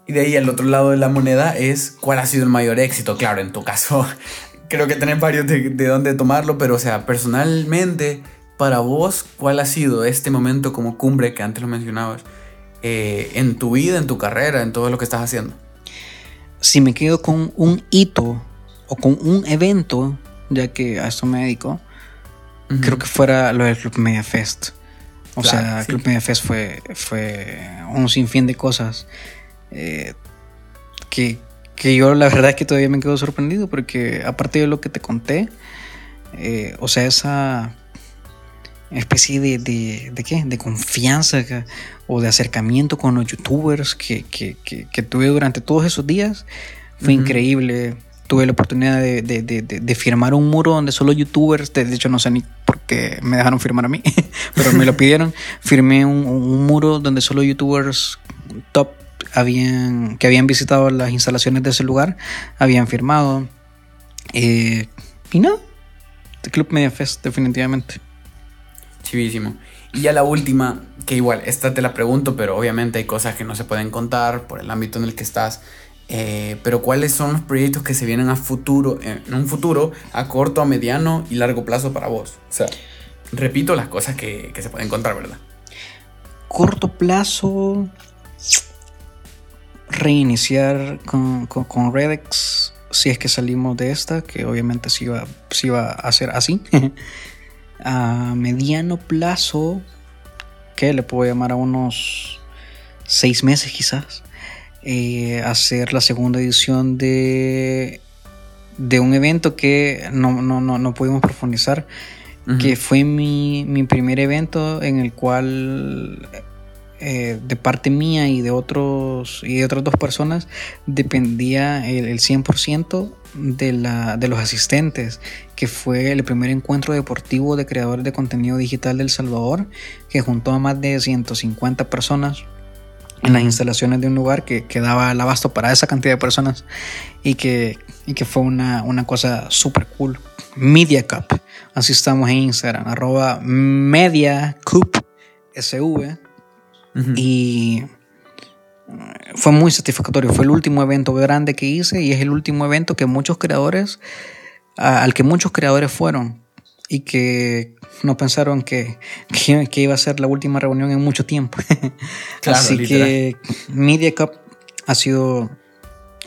Y de ahí al otro lado de la moneda es cuál ha sido el mayor éxito. Claro, en tu caso creo que tenés varios de, de dónde tomarlo, pero o sea, personalmente para vos, ¿cuál ha sido este momento como cumbre que antes lo mencionabas eh, en tu vida, en tu carrera, en todo lo que estás haciendo? Si me quedo con un hito o con un evento, ya que a esto me dedico, creo que fuera lo del Club Media Fest. O sea, Club Media Fest fue, fue un sinfín de cosas eh, que, que yo la verdad es que todavía me quedo sorprendido porque aparte de lo que te conté, eh, o sea, esa especie de, de, de, ¿qué? de confianza o de acercamiento con los youtubers que, que, que, tuve durante todos esos días fue increíble. Tuve la oportunidad de, de, firmar un muro donde solo youtubers, de hecho no sé ni por qué me dejaron firmar a mí, pero me lo pidieron. Firmé un, un muro donde solo youtubers top habían, que habían visitado las instalaciones de ese lugar habían firmado. Eh, y no, The Club Media Fest, definitivamente. Chivísimo. Y ya la última, que igual, esta te la pregunto, pero obviamente hay cosas que no se pueden contar por el ámbito en el que estás. Eh, pero ¿cuáles son los proyectos que se vienen a futuro, en un futuro, a corto, a mediano y largo plazo para vos? O sea, repito las cosas que, que se pueden contar, ¿verdad? Corto plazo, reiniciar con, con, Redex si es que salimos de esta, que obviamente sí va, sí va a ser así. a mediano plazo, que le puedo llamar a unos seis meses quizás, eh, hacer la segunda edición de, de un evento que no, no, no, no pudimos profundizar, que fue mi, mi primer evento en el cual eh, de parte mía y de otros y de otras dos personas dependía el, 100% de, la, de los asistentes, que fue el primer encuentro deportivo de creadores de contenido digital del Salvador, que juntó a más de 150 personas en las instalaciones de un lugar que, que daba el abasto para esa cantidad de personas y que, y que fue una, una cosa súper cool. Media Cup, así estamos en Instagram, arroba Media SV y fue muy satisfactorio. Fue el último evento grande que hice y es el último evento que muchos creadores, al que muchos creadores fueron y que no pensaron que, que, iba a ser la última reunión en mucho tiempo. Así que Media Cup ha sido,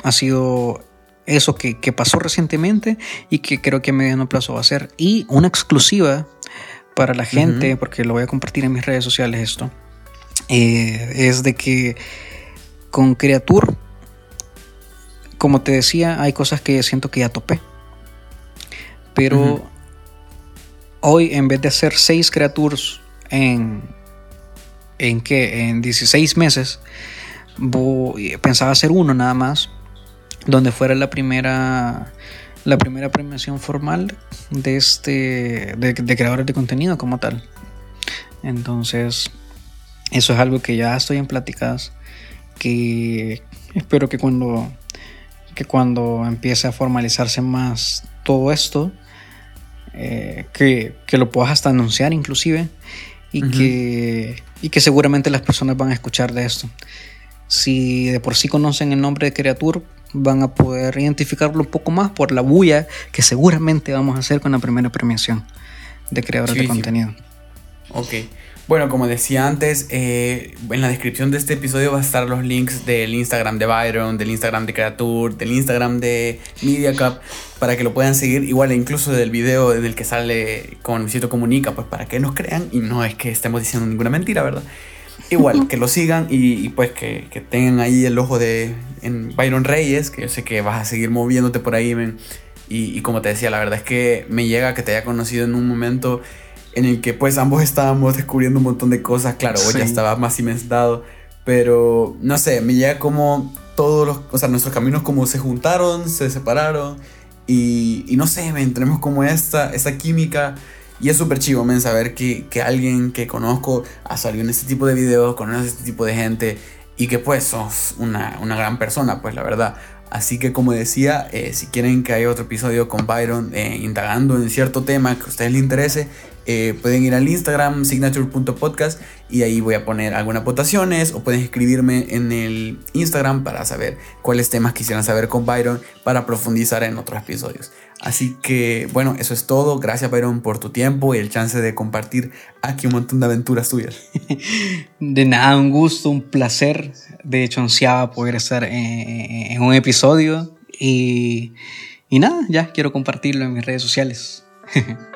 ha sido eso que, que, pasó recientemente y que creo que a mediano plazo va a ser. Y una exclusiva para la gente, porque lo voy a compartir en mis redes sociales esto. Eh, es de que con Creature, como te decía, hay cosas que siento que ya topé. Pero hoy, en vez de hacer 6 Creatures en. ¿En qué? En 16 meses, pensaba hacer uno nada más, donde fuera la primera la primera premiación formal de este de, de, creadores de contenido como tal entonces eso es algo que ya estoy en pláticas, que espero que cuando, que cuando empiece a formalizarse más todo esto, eh, que, lo puedas hasta anunciar inclusive y, que, y que seguramente las personas van a escuchar de esto. Si de por sí conocen el nombre de Creature, van a poder identificarlo un poco más por la bulla que seguramente vamos a hacer con la primera premiación de creadores de contenido. Ok. Bueno, como decía antes, eh, en la descripción de este episodio va a estar los links del Instagram de Byron, del Instagram de Creature, del Instagram de Media Cup, para que lo puedan seguir. Igual, incluso del video en el que sale con Luisito Comunica, pues para que nos crean y no es que estemos diciendo ninguna mentira, ¿verdad? Igual, que lo sigan y, pues que, que, tengan ahí el ojo de en Byron Reyes, que yo sé que vas a seguir moviéndote por ahí, Y, y como te decía, la verdad es que me llega que te haya conocido en un momento en el que pues ambos estábamos descubriendo un montón de cosas, claro, ya estaba más cimentado, pero no sé, me llega como todos los, o sea, nuestros caminos como se juntaron, se separaron y, y no sé, me tenemos como esta, esta química y es súper chivo, men, saber que, que, alguien que conozco ha salido en este tipo de videos, conoce este tipo de gente y que pues sos una, una gran persona, pues la verdad. Así que como decía, eh, si quieren que haya otro episodio con Byron eh, indagando en cierto tema que a ustedes les interese, eh, pueden ir al Instagram signature.podcast y ahí voy a poner algunas votaciones o pueden escribirme en el Instagram para saber cuáles temas quisieran saber con Byron para profundizar en otros episodios. Así que bueno, eso es todo. Gracias Byron por tu tiempo y el chance de compartir aquí un montón de aventuras tuyas. De nada, un gusto, un placer. De hecho, ansiaba poder estar en, un episodio y, y nada, ya quiero compartirlo en mis redes sociales.